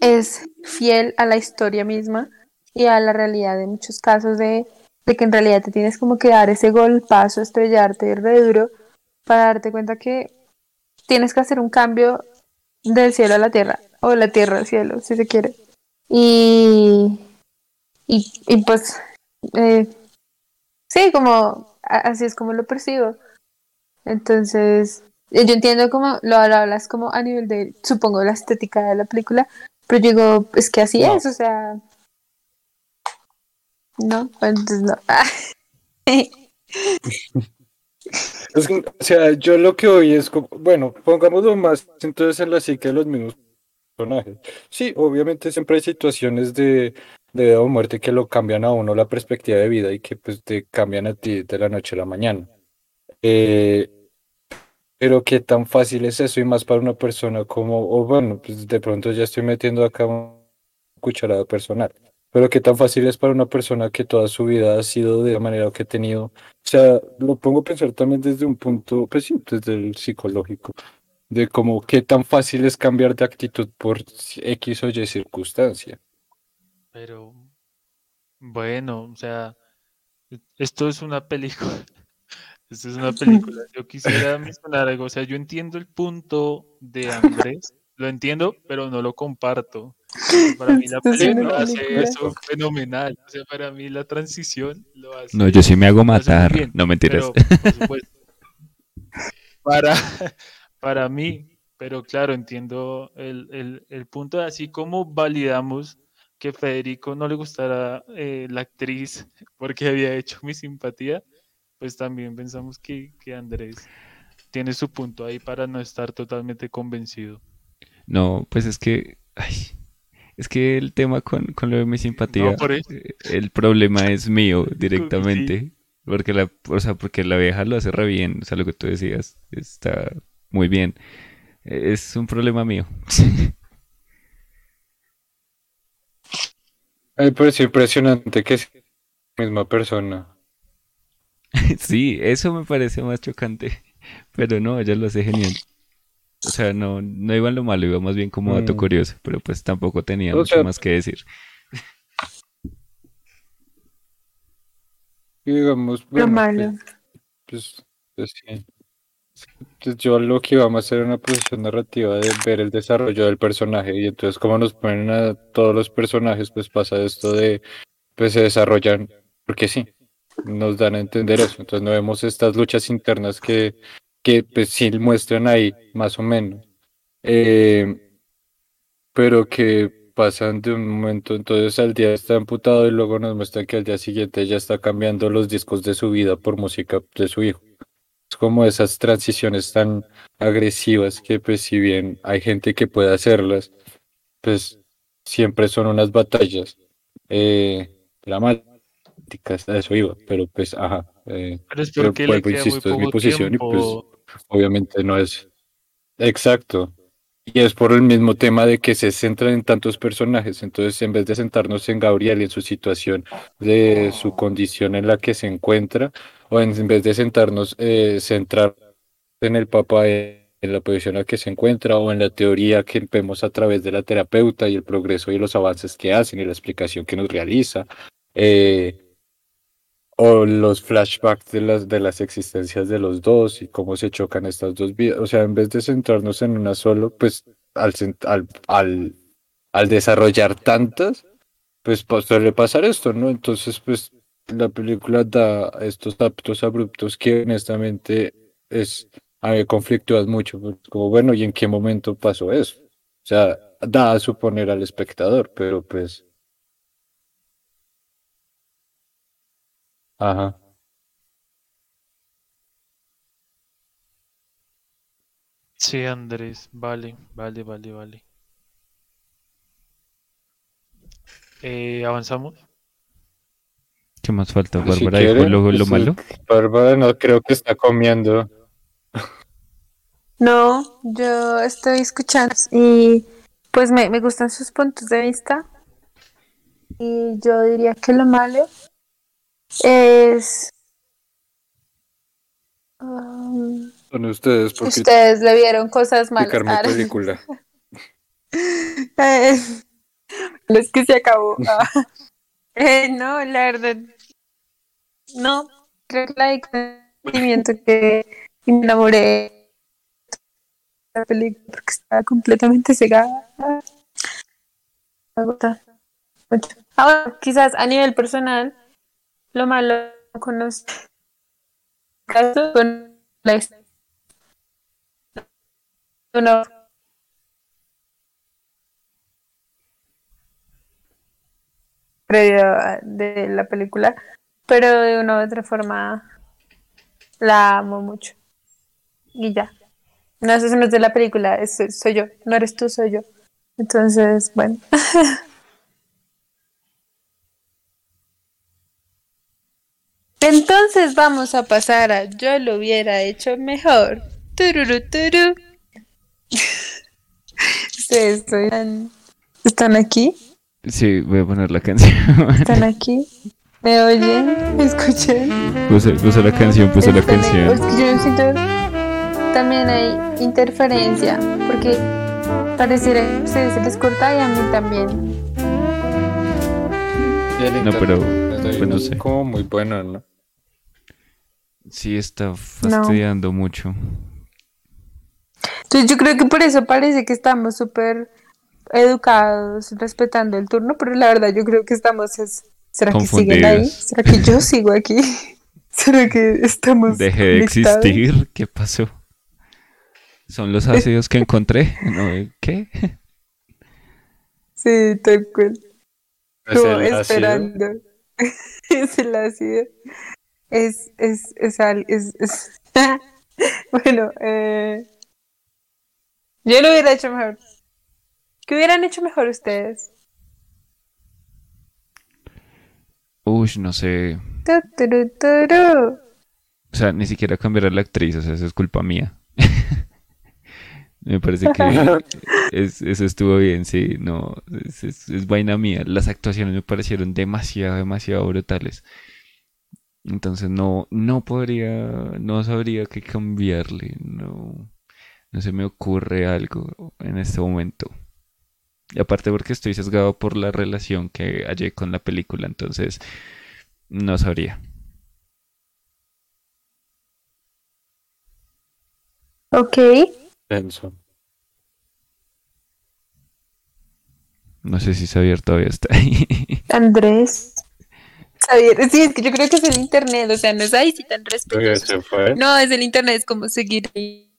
es fiel a la historia misma y a la realidad de muchos casos de, de que en realidad te tienes como que dar ese golpazo, estrellarte re duro para darte cuenta que tienes que hacer un cambio del cielo a la tierra o la tierra al cielo, si se quiere. Y, y, y pues, eh, sí, como así es como lo percibo. Entonces, eh, yo entiendo como lo hablas como a nivel de, supongo, la estética de la película, pero yo digo, es que así No. es, o sea. No, entonces no. O sea, yo lo que oí es como, bueno, pongámoslo más entonces en la psique de los mismos personajes. Sí, obviamente siempre hay situaciones de, de vida o muerte que lo cambian a uno la perspectiva de vida y que pues te cambian a ti de la noche a la mañana. Eh, pero qué tan fácil es eso y más para una persona como, o bueno, pues de pronto ya estoy metiendo acá una cucharada personal. Pero qué tan fácil es para una persona que toda su vida ha sido de la manera que ha tenido o sea, lo pongo a pensar también desde un punto, pues sí, desde el psicológico, de cómo qué tan fácil es cambiar de actitud por X o Y circunstancia. Pero bueno, o sea, esto es una película. Esto es una película. Yo quisiera mencionar algo. O sea, yo entiendo el punto de Andrés, lo entiendo, pero no lo comparto. Para mí la una película hace eso fenomenal. O sea, para mí la transición lo hace. No, yo sí me hago lo matar. bien, No mentiras. pero, por supuesto, para, para mí, pero claro, entiendo el, el, el punto de así como validamos que Federico no le gustara eh, la actriz porque había hecho mi simpatía, pues también pensamos que, que Andrés tiene su punto ahí para no estar totalmente convencido. No, pues es que. ay, es que el tema con, con lo de mi simpatía. No, por eso. eh, El problema es mío directamente. Porque la, o sea, porque la vieja lo hace re bien. O sea, lo que tú decías está muy bien. Eh, Es un problema mío. Me parece impresionante que es la misma persona. Sí, eso me parece más chocante. Pero no, ella lo hace genial. O sea, no, no iba en lo malo, iba más bien como dato Mm. curioso. Pero pues tampoco tenía O mucho sea- más que decir. Y digamos, Lo malo. pues, pues sí. Pues yo lo que íbamos a hacer una posición narrativa de ver el desarrollo del personaje y entonces como nos ponen a todos los personajes, pues pasa esto de, pues se desarrollan, porque sí, nos dan a entender eso. Entonces no vemos estas luchas internas que, que pues sí muestran ahí, más o menos. Eh, pero que pasan de un momento, entonces al día está amputado y luego nos muestran que al día siguiente ya está cambiando los discos de su vida por música de su hijo. Es como esas transiciones tan agresivas que pues si bien hay gente que puede hacerlas, pues siempre son unas batallas eh, dramáticas, a eso iba, pero pues ajá. eh, Pero es pero le vuelvo, queda muy insisto, es mi posición y pues. Obviamente no es exacto. Y es por el mismo tema de que se centran en tantos personajes. Entonces, en vez de sentarnos en Gabriel y en su situación, de su condición en la que se encuentra, o en, vez de sentarnos, eh, centrar en el papá, eh, en la posición en la que se encuentra, o en la teoría que vemos a través de la terapeuta y el progreso y los avances que hacen y la explicación que nos realiza. eh, o los flashbacks de las, de las existencias de los dos y cómo se chocan estas dos vidas. O sea, en vez de centrarnos en una solo, pues al, al, al, al desarrollar tantas, pues suele pasar esto, ¿no? Entonces, pues la película da estos aptos abruptos que honestamente es, a mí me conflictúan mucho, porque como bueno, ¿y en qué momento pasó eso? O sea, da a suponer al espectador, pero pues, ajá. Sí, Andrés, vale, vale, vale, vale. Eh, ¿avanzamos? ¿Qué más falta? Si Bárbara dijo quieren, lo, lo pues, malo. Bárbara no creo que está comiendo. No, yo estoy escuchando y pues me, me gustan sus puntos de vista. Y yo diría que lo malo es um, Son ustedes porque ustedes le vieron cosas malas. Ah, película. Eh, es que se acabó. Ah. Eh, no, la verdad. No, creo que la sentimiento que me enamoré de la película porque estaba completamente cegada. Me gusta mucho. Ahora, quizás a nivel personal, lo malo con los casos con la uno previo de la película, pero de una u otra forma la amo mucho. Y ya. No, eso no es de la película, es, soy yo. No eres tú, soy yo. Entonces, bueno. Entonces vamos a pasar a yo lo hubiera hecho mejor. Tururu, turu. ¿Ustedes están, están aquí? Sí, voy a poner la canción. ¿Están aquí? ¿Me oyen? ¿Me escuchan? Puse, puse la canción, puse la ahí. Es canción. que yo siento también hay interferencia, porque pareciera que a ustedes se les corta y a mí también. No, pero, pues no sé. Como muy bueno, ¿no? Sí, está fastidiando mucho. Entonces yo creo que por eso parece que estamos súper educados, respetando el turno, pero la verdad yo creo que estamos, es- ¿será que siguen ahí? ¿Será que yo sigo aquí? ¿Será que estamos Deje de conectados? existir. ¿Qué pasó? Son los ácidos que encontré. No, ¿Qué? Sí, tal cual. Es Como el ácido. esperando. es el ácido. Es, es, es, es, es- bueno, eh, yo lo hubiera hecho mejor. ¿Qué hubieran hecho mejor ustedes? Uy, no sé. O sea, ni siquiera cambiar a la actriz, o sea, eso es culpa mía. Me parece que es- eso estuvo bien, sí, no, es, es- es vaina mía. Las actuaciones me parecieron demasiado, demasiado brutales. Entonces no, no podría, no sabría qué cambiarle, no, no se me ocurre algo en este momento. Y aparte porque estoy sesgado por la relación que hallé con la película, entonces no sabría. Ok. Denso. No sé si Xavier todavía está ahí. Andrés. Javier, sí, es que yo creo que es el internet, o sea, no es ahí si tan respetuoso. No, es el internet, es como seguir. ahí.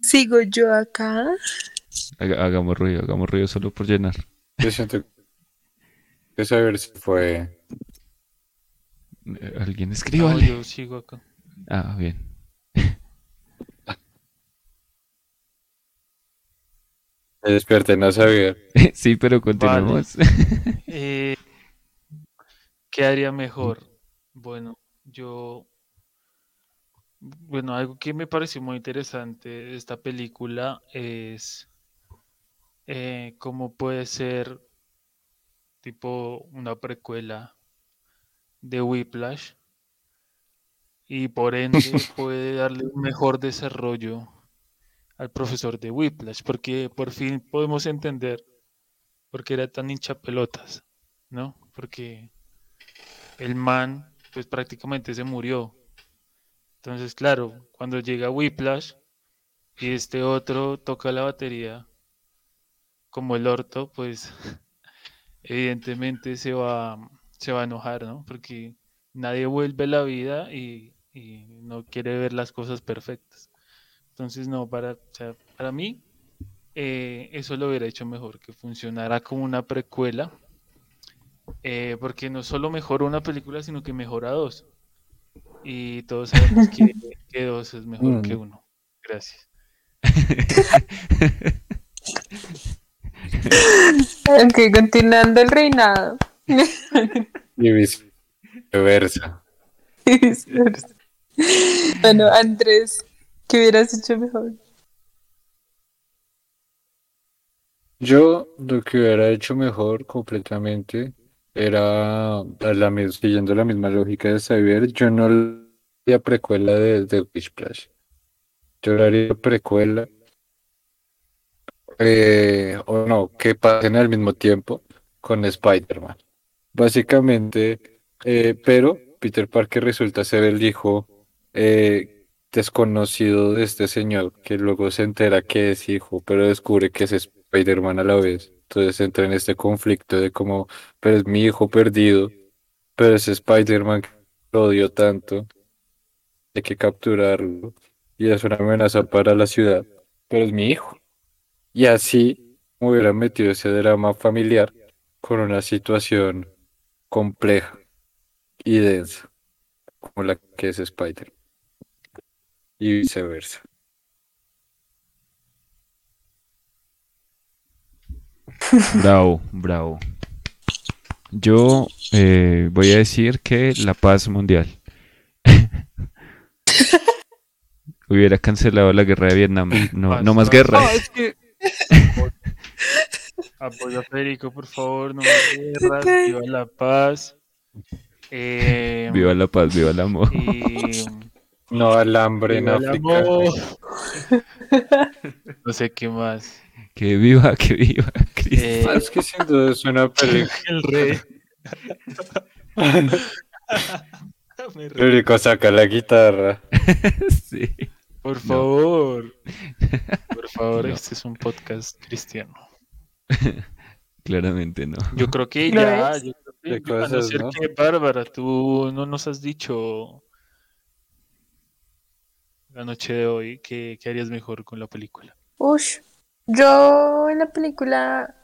Sigo yo acá. Haga- hagamos ruido, hagamos ruido solo por llenar. Yo siento que saber si fue. Eh, Alguien No, escríbale. yo sigo acá. Ah, bien. Se despierten a saber. Sí, pero continuemos. Eh, ¿Qué haría mejor? Bueno, yo, bueno, algo que me pareció muy interesante de esta película es eh, cómo puede ser tipo una precuela de Whiplash y por ende puede darle un mejor desarrollo al profesor de Whiplash, porque por fin podemos entender por qué era tan hincha pelotas, ¿no? Porque el man, pues prácticamente se murió. Entonces, claro, cuando llega Whiplash y este otro toca la batería como el orto, pues evidentemente se va, se va a enojar, ¿no? Porque nadie vuelve a la vida y, no quiere ver las cosas perfectas. Entonces, no, para, para mí, eh, eso lo hubiera hecho mejor, que funcionara como una precuela, eh, porque no solo mejora una película, sino que mejora dos. Y todos sabemos que, que dos es mejor que uno. Gracias. Ok, continuando el reinado. Y viceversa. bueno, Andrés, ¿qué hubieras hecho mejor? Yo lo que hubiera hecho mejor completamente era, siguiendo la misma lógica de Xavier, yo no haría precuela de, de Whiplash. Yo haría precuela, eh, o no, que pasen al mismo tiempo con Spider-Man. Básicamente, eh, pero Peter Parker resulta ser el hijo eh, desconocido de este señor, que luego se entera que es hijo, pero descubre que es Spider-Man a la vez. Entonces entra en este conflicto de como, pero es mi hijo perdido, pero es Spider-Man que lo odio tanto, hay que capturarlo y es una amenaza para la ciudad, pero es mi hijo. Y así me hubiera metido ese drama familiar con una situación compleja y densa, como la que es Spider. Y viceversa. Bravo, bravo. Yo eh, voy a decir que la paz mundial. Hubiera cancelado la guerra de Vietnam. No, no más guerra. No, es que- Apoyo a Federico, por favor, no más guerras, viva la paz. Eh, Viva la paz, viva el amor. y- No al hambre en África. amor. No sé qué más. Que viva, que viva. Cristo. Eh, Es que sin duda es una película. el rey. Federico saca la guitarra. Sí. Por favor. Por favor, No. este es un podcast cristiano. Claramente no. Yo creo que ¿Lo ya, es? yo creo que- yo- a no cosas, ser ¿no? que Bárbara, tú no nos has dicho la noche de hoy que, que harías mejor con la película. Ush, yo en la película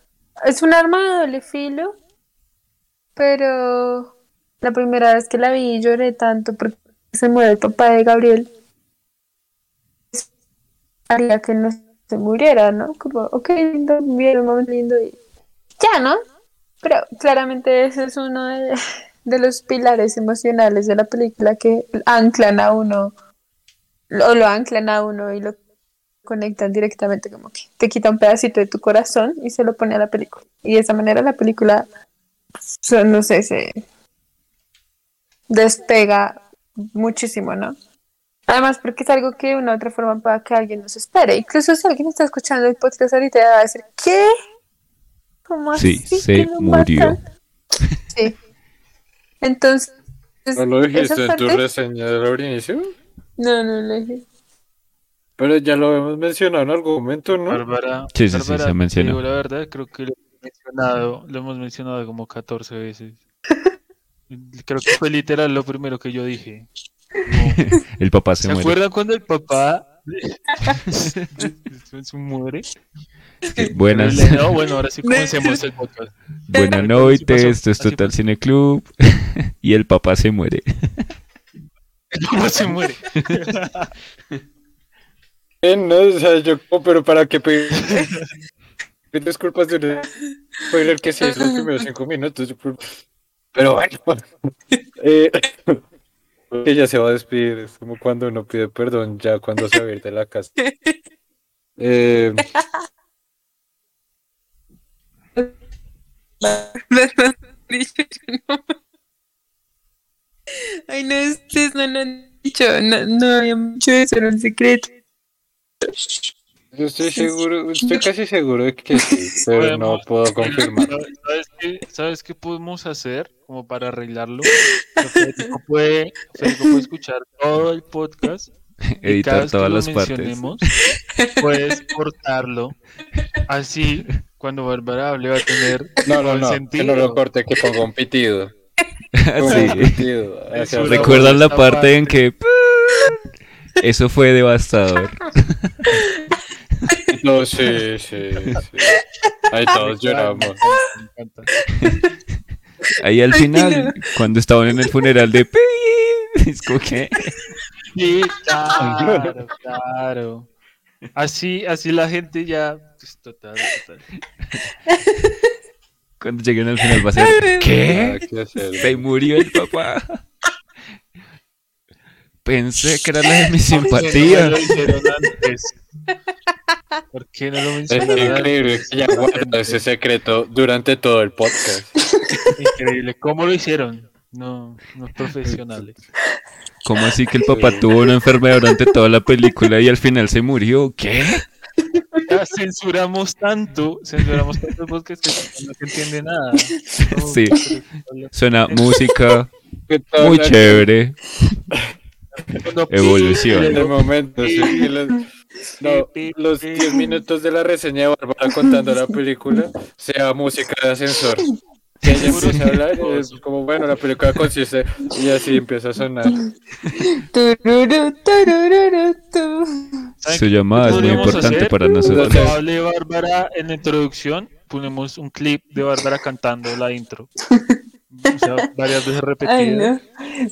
es un arma de doble filo, pero la primera vez que la vi lloré tanto porque se muere el papá de Gabriel. Haría que no se muriera, ¿no? Como, ok, lindo, bien, un lindo y ya, ¿no? Pero claramente ese es uno de, de los pilares emocionales de la película que anclan a uno, o lo anclan a uno y lo conectan directamente, como que te quita un pedacito de tu corazón y se lo pone a la película. Y de esa manera la película, so- no sé, se despega muchísimo, ¿no? Además, porque es algo que de una u otra forma para que alguien nos espere. Incluso si alguien está escuchando el podcast ahorita va a decir, ¿qué? ¿Cómo Sí, así se que murió. matan? Sí. Entonces, ¿No lo dijiste en tu reseña del inicio? No, no lo dije. Pero ya lo hemos mencionado en algún momento, ¿no? Bárbara, Sí, sí, sí, Bárbara, se mencionó. digo la verdad, creo que lo hemos mencionado, lo hemos mencionado como 14 veces. Creo que fue literal lo primero que yo dije. Como, El papá se ¿Se muere. acuerdan cuando el papá se muere? Buenas, No, bueno, ahora sí comencemos el podcast. buenas noches. Esto es Total. Cine Club. y el papá se muere. El papá se muere. No, o sea, yo, oh, pero para qué pedir pedir disculpas de un spoiler que se hizo los primeros cinco minutos. Pero bueno, eh, que ya se va a despedir. Es como cuando uno pide perdón, ya cuando se va a ir de la casa. Eh, Ay, no, ustedes no lo han dicho, no, no habían dicho eso, era un secreto. Yo estoy seguro, estoy casi seguro de que sí, pero no puedo confirmar. ¿Sabes qué, ¿Sabes qué podemos hacer como para arreglarlo? Federico puede, Federico puede escuchar todo el podcast Editar todas que las partes. puedes cortarlo. Así, cuando Bárbara hable va a tener No, no, no, que sentido. no lo corte, que ponga un pitido. Ponga un Sí. pitido. ¿Recuerdan la esta parte en que eso fue devastador? No, sí, sí, sí. Ahí todos lloramos. Me encanta. Ahí al final, cuando estaban en el funeral de es como que Sí, claro, claro. Así, así la gente ya. pues, total, total. cuando lleguen al final va a ser ¿qué? Que hacer. Se murió el papá. Pensé que era la de mi simpatía. ¿Por qué no lo hicieron antes? ¿Por qué no lo Es mencionaron antes? increíble que ya guardó ese secreto durante todo el podcast. Increíble. ¿Cómo lo hicieron? No, no profesionales. ¿Cómo así que el papá tuvo una enfermedad durante toda la película y al final se murió? ¿Qué? Ya censuramos tanto, censuramos tanto el podcast que no se entiende nada. No, Sí. Suena música muy chévere. Evolución. De momento, sí, los, no, los 10 minutos de la reseña de Bárbara contando la película sea música de ascensor. Que ella empieza a hablar y es como, bueno, la película consiste y así empieza a sonar. Tururú, tururú, tu. ¿Saben Su llamada es muy importante hacer? para Cuando nosotros. hable Bárbara en la introducción, ponemos un clip de Bárbara cantando la intro. O sea, varias veces repetida. Ay, no.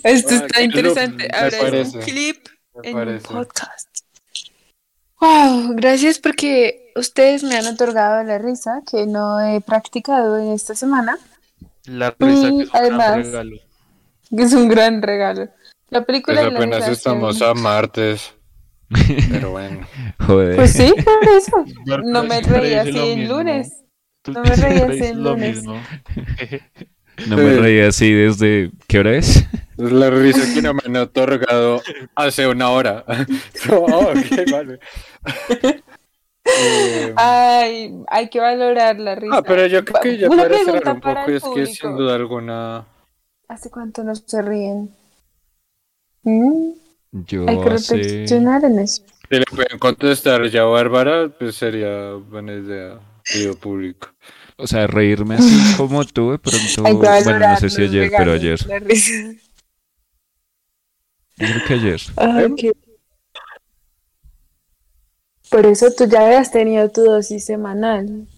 Esto está interesante. me Ahora es un parece. clip en un parece. podcast. Wow, gracias porque ustedes me han otorgado la risa que no he practicado en esta semana, La risa Y que es un gran además- regalo. que es un gran regalo. La película Pues la apenas risa estamos a martes. Pero bueno. Joder. Pues sí, por eso. No me reí así lo en lunes. No me reí así en lo lunes. No me reía así desde. ¿Qué hora es? La risa que no me han otorgado hace una hora. Ok, vale. Eh, Ay, hay que valorar la risa. ah, pero yo creo que ya para cerrar un poco es que sin duda alguna ¿Hace cuánto no se ríen? Mm, Yo hay que hace. reflexionar en eso. si le pueden contestar ya a Bárbara, pues sería buena idea. Video público. O sea, reírme así como tú de pronto. Bueno, no sé si ayer, pero ayer. Yo creo que ayer. Ay, qué- Por eso tú ya habías tenido tu dosis semanal,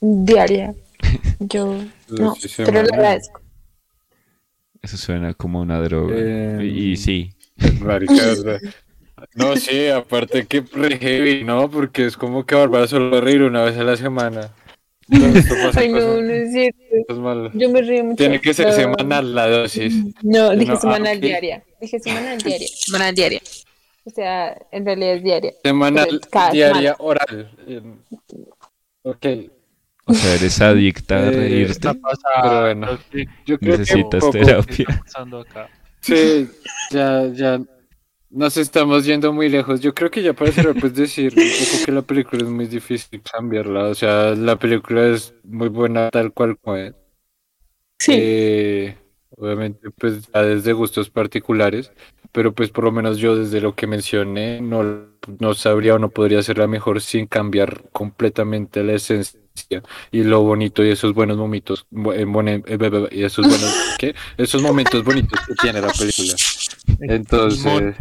diaria. Yo no, pero lo agradezco. Eso suena como una droga. Eh, Y sí. No, sí, aparte que re heavy, ¿no? Porque es como que Bárbara solo va a reír una vez a la semana. Entonces, esto pasa Ay, no, no es cierto. Yo me río mucho. Tiene que ser semanal la dosis. No, dije No, ah, semanal diaria. Dije semanal diaria. Semanal diaria. O sea, en realidad es diaria. Semanal, diaria, semana. oral. Ok, O sea, eres adicta a Eh, reírte. Está pasando. Pero bueno. ¿Qué yo creo que un Necesitas terapia. está pasando acá? Sí, ya, ya nos estamos yendo muy lejos. Yo creo que ya para cerrar, pues decir un poco que la película es muy difícil cambiarla. O sea, la película es muy buena tal cual como es. Sí. Eh, obviamente, pues ya desde gustos particulares, pero pues por lo menos yo desde lo que mencioné no, no sabría o no podría ser la mejor sin cambiar completamente la esencia y lo bonito y esos buenos momentos eh, eh, y esos buenos ¿qué? esos momentos bonitos que tiene la película. Entonces.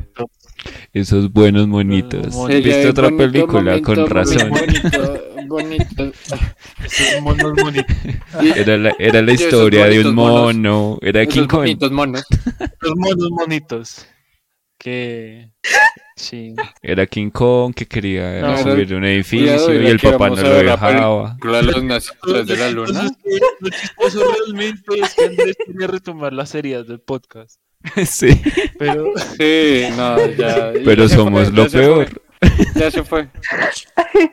Esos buenos monitos. ¿Viste es otra bonito, película? momento, Con razón. Bonito, bonito. Esos monos bonitos. Era la, era la historia de un monos. mono. Era Esos King Kong. monos. Los monos bonitos. Que. Sí. Era King Kong que quería No, subir un edificio Cuidado, y el papá no lo dejaba. Los nacidos de la luna. Lo chistoso realmente es que Andrés quería retomar las series del podcast. Sí, Pero Sí, no, ya. pero somos fue, lo peor. Ya se fue.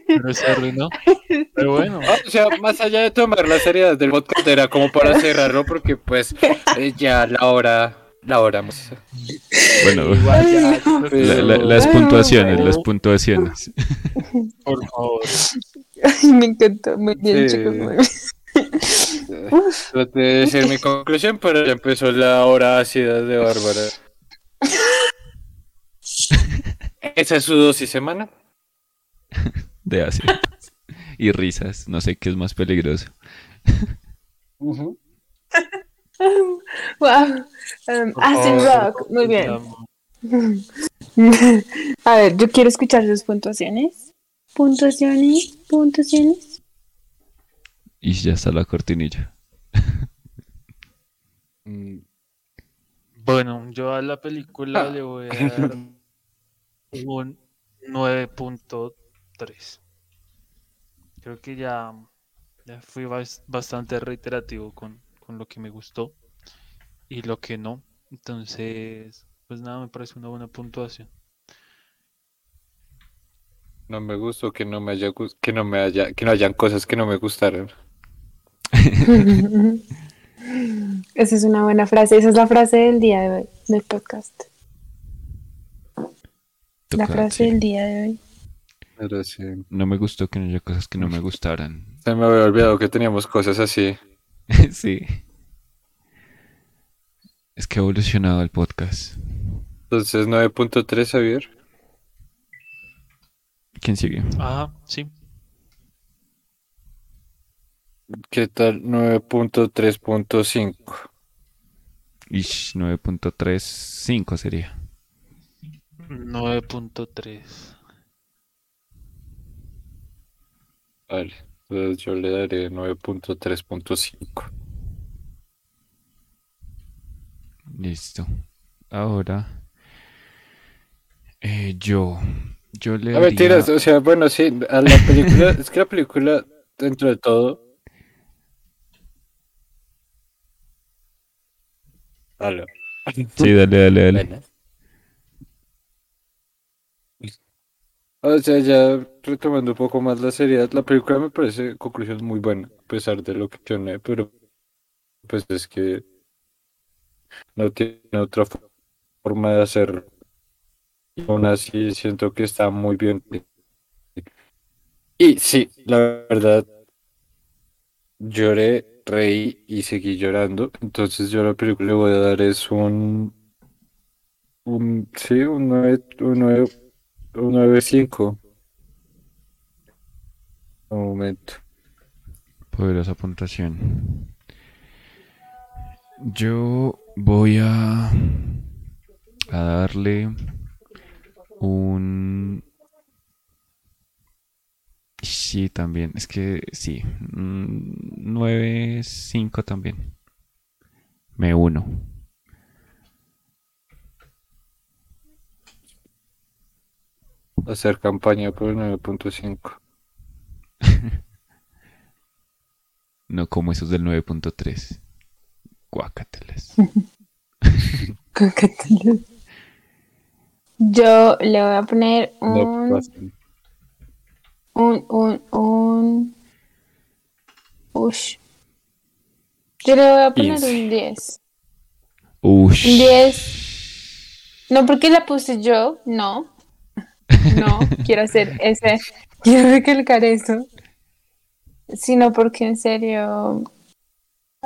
pero se arruinó. Pero bueno. Ah, O sea, más allá de tomar la seriedad del podcast, era como para cerrarlo, porque pues eh, ya la hora. La hora. pues, Bueno, Igual ya, la- la- las puntuaciones, las puntuaciones. Por favor. Ay, me encantó. Muy bien, Sí. chicos. muy bien. Traté de decir mi conclusión, pero ya empezó la hora ácida de Bárbara. Esa es su dosis semana. De ácido. Y risas. No sé qué es más peligroso. Ujú. Wow. Um, Acid Rock. Muy bien. A ver, yo quiero escuchar sus puntuaciones. Puntuaciones, puntuaciones. Y ya está la cortinilla. Mm, Bueno, yo a la película le voy a dar un 9.3. Creo que ya, ya fui bas- bastante reiterativo con, con lo que me gustó y lo que no. Entonces, pues nada, me parece una buena puntuación. No me gustó que no me haya que no me haya que no hayan cosas que no me gustaron. Esa es una buena frase. Esa es la frase del día de hoy, del podcast. La frase del día de hoy. Pero sí. No me gustó que no haya cosas que no me gustaran. Se me había olvidado que teníamos cosas así. sí. Es que ha evolucionado el podcast. Entonces 9.3, Javier. ¿Quién sigue? Ajá, sí. ¿Qué tal 9.3.5? Ish, 9.35 sería. 9.3. Vale entonces yo le daré 9.3.5. Listo. Ahora. eh, yo. Yo le No mentiras, daría- o sea, bueno, sí, a la película, es que la película, dentro de todo. Aló. Sí, dale, dale, dale. O sea, ya retomando un poco más la seriedad, la película me parece, conclusión, muy buena, a pesar de lo que no, pero pues es que no tiene otra fo- forma de hacerlo. Y aún así siento que está muy bien. Y sí, la verdad, lloré, reí y seguí llorando. Entonces yo la película le voy a dar es un, un sí, un 9, un 9, un 9.5. Un momento. Poderosa puntuación. Yo voy a, a darle un... Sí, también. Es que sí. 9-5 también. Me uno. Hacer campaña por el 9.5. No como esos del 9.3. Guácatelas. Cócatelas. Yo le voy a poner No, un, un, un, un, ush. Yo le voy a poner 15. un 10. Ush. Un 10. No porque la puse yo, no. No, quiero hacer ese, quiero recalcar eso. Sino porque en serio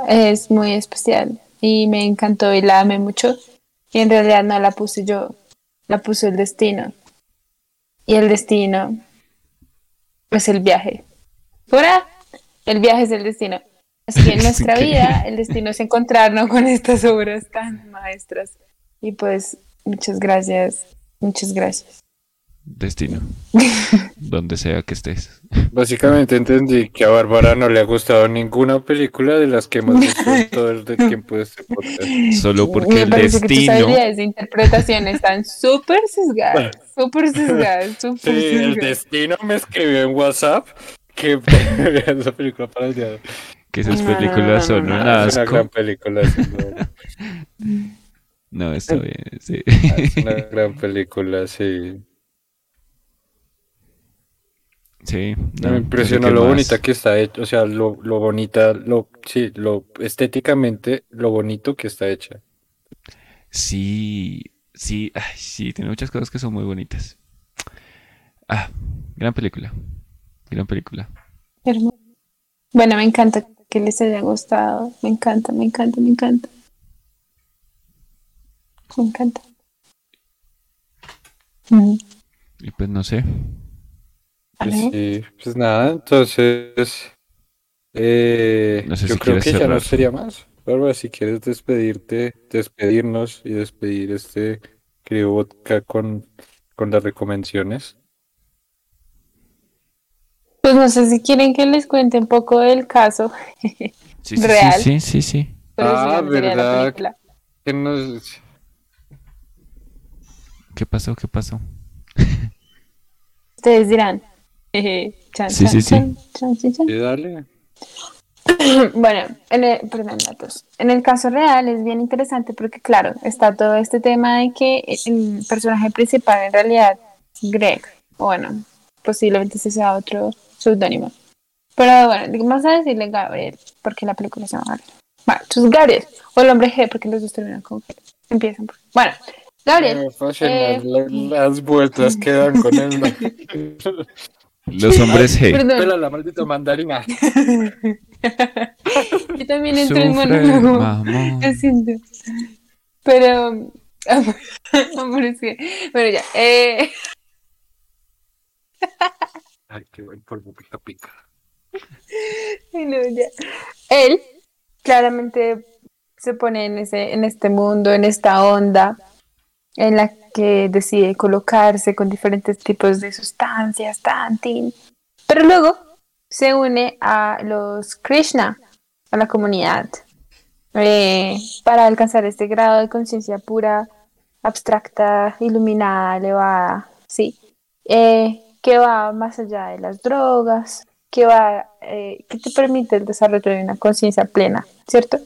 es muy especial y me encantó y la amé mucho. Y en realidad no la puse yo, la puso el destino. Y el destino es el viaje. ¡Pura! El viaje es el destino. Así que en nuestra vida el destino es encontrarnos con estas obras tan maestras. Y pues muchas gracias, muchas gracias. Destino. Donde sea que estés. Básicamente entendí que a Bárbara no le ha gustado ninguna película de las que hemos visto todo el tiempo de este podcast. Solo porque Me el parece que tus destino. interpretación están súper sesgadas, súper sesgadas, súper Sí, el destino me escribió en WhatsApp que esa película para el día de hoy. Que esas No, no, películas no, son no, un no. Es una gran película. No, está bien. Sí. Es una gran película, sí. Sí. No, me impresionó qué lo más. bonita que está hecha, o sea, lo, lo bonita, lo, sí, lo estéticamente, lo bonito que está hecha. Sí, sí, ay, sí, tiene muchas cosas que son muy bonitas. Ah, gran película. Gran película. Bueno, me encanta que les haya gustado. Me encanta, me encanta, me encanta. Me encanta. Mm, Y pues no sé. Pues sí, pues nada, entonces, eh, No sé yo si creo que ya no sería más. Bárbara, si quieres despedirte, despedirnos y despedir este querido vodka con, con las recomendaciones. Pues no sé si quieren que les cuente un poco del caso. Sí, sí, sí, Real. sí, sí, sí. Pero eso Ah, ¿verdad? película. ¿Qué nos- ¿Qué pasó? ¿Qué pasó? Ustedes dirán. Chan, Sí, chan, sí, sí. chan, chan, chan, chan. sí, dale. Bueno, en el, perdón, datos. En el caso real es bien interesante porque, claro, está todo este tema de que el personaje principal en realidad es Greg. O bueno, posiblemente ese sea otro seudónimo. Pero bueno, vamos a decirle Gabriel, porque la película se llama Gabriel. Bueno, entonces Gabriel, o el hombre G, porque los dos terminan con G. Empiezan por... Bueno, Gabriel, eh, la- las vueltas que dan con el Los hombres G. perdón, Pela la maldita mandarina. yo también entro en monólogo. Lo siento. Pero. Amor, es que. Bueno, ya. Eh, Ay, qué buen polvo pica pica. ay, no, ya. Él claramente se pone en, ese, en este mundo, en esta onda, en la que decide colocarse con diferentes tipos de sustancias, tantin. Pero luego se une a los Krishna, a la comunidad, eh, para alcanzar este grado de conciencia pura, abstracta, iluminada, elevada, sí, eh, que va más allá de las drogas, que va, eh, que te permite el desarrollo de una conciencia plena, ¿cierto?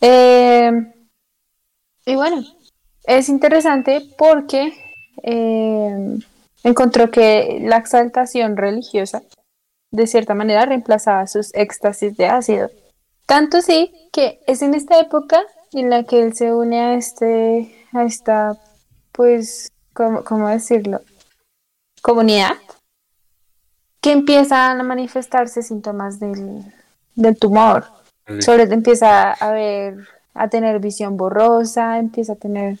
Eh, y bueno, es interesante porque eh, encontró que la exaltación religiosa de cierta manera reemplazaba sus éxtasis de ácido. Tanto sí que es en esta época en la que él se une a este, a esta, pues, ¿cómo, cómo decirlo? Comunidad que empiezan a manifestarse síntomas del, del tumor. Sí. Sobre todo empieza a ver, a tener visión borrosa, empieza a tener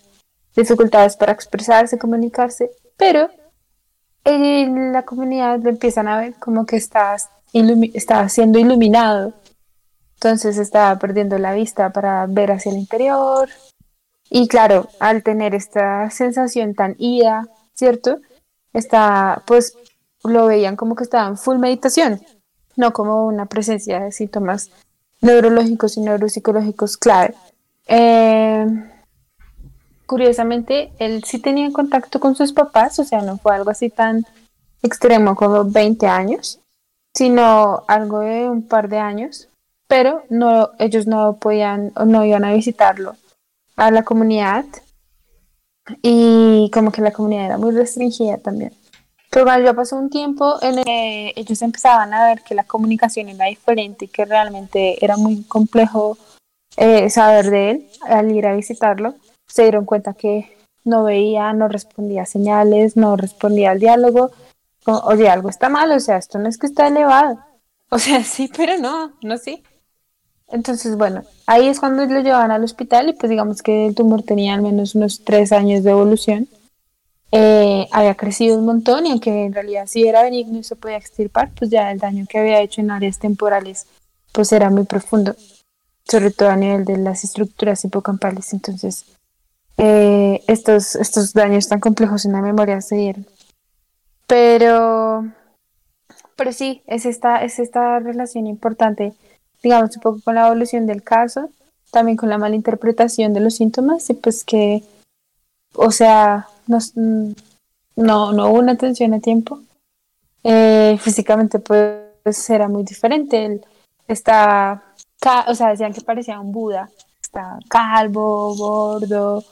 dificultades para expresarse, comunicarse, pero en la comunidad lo empiezan a ver como que está, ilumi- está siendo iluminado. Entonces estaba perdiendo la vista para ver hacia el interior. Y claro, al tener esta sensación tan ida, ¿cierto? Está, pues lo veían como que estaba en full meditación, no como una presencia de síntomas neurológicos y neuropsicológicos clave. Eh, curiosamente, él sí tenía contacto con sus papás, o sea, no fue algo así tan extremo como 20 años, sino algo de un par de años, pero no, ellos no podían o no iban a visitarlo a la comunidad y como que la comunidad era muy restringida también. Pero bueno, ya pasó un tiempo en el que ellos empezaban a ver que la comunicación era diferente y que realmente era muy complejo eh, saber de él al ir a visitarlo. Se dieron cuenta que no veía, no respondía a señales, no respondía al diálogo. O- Oye, algo está mal, o sea, esto no es que está elevado. O sea, sí, pero no, no sí. Entonces, bueno, ahí es cuando lo llevan al hospital y pues digamos que el tumor tenía al menos unos tres años de evolución. Eh, había crecido un montón y aunque en realidad sí era benigno y se podía extirpar, pues ya el daño que había hecho en áreas temporales pues era muy profundo, sobre todo a nivel de las estructuras hipocampales. Entonces, eh, estos, estos daños tan complejos en la memoria se dieron. Pero, pero sí, es esta, es esta relación importante, digamos, un poco con la evolución del caso, también con la mala interpretación de los síntomas y pues que, o sea, no, mm, no, no hubo una atención a tiempo. Eh, físicamente pues era muy diferente. Él está, o sea, decían que parecía un Buda. Está calvo, gordo,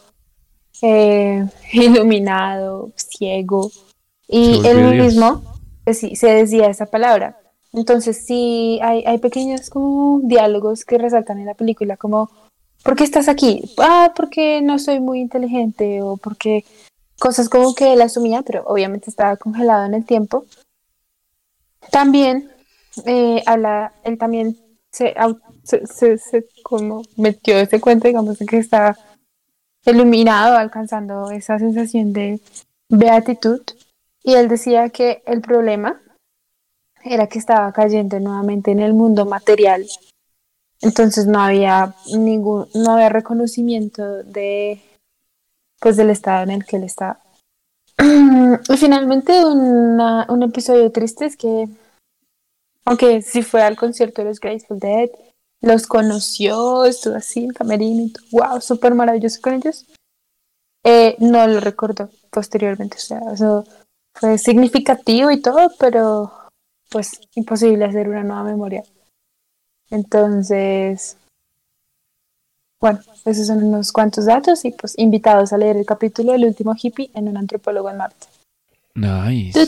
eh, iluminado, ciego. Y él mismo pues, se decía esa palabra. Entonces sí, hay, hay pequeños como diálogos que resaltan en la película, como, ¿por qué estás aquí? Ah, porque no soy muy inteligente o porque cosas como que él asumía, pero obviamente estaba congelado en el tiempo. También eh, habla, él también se, se, se- se como metió ese cuento, digamos, que estaba iluminado, alcanzando esa sensación de beatitud. Y él decía que el problema era que estaba cayendo nuevamente en el mundo material. Entonces no había ningún, no había reconocimiento de pues del estado en el que él estaba. Y finalmente una- un episodio triste es que aunque sí fue al concierto de los Grateful Dead, los conoció, estuvo así en camerino y todo, wow, súper maravilloso con ellos. eh, no lo recordó posteriormente, o sea, eso fue significativo y todo, pero pues imposible hacer una nueva memoria. Entonces, bueno, esos son unos cuantos datos y pues invitados a leer el capítulo del último hippie en un antropólogo en Marte. Nice.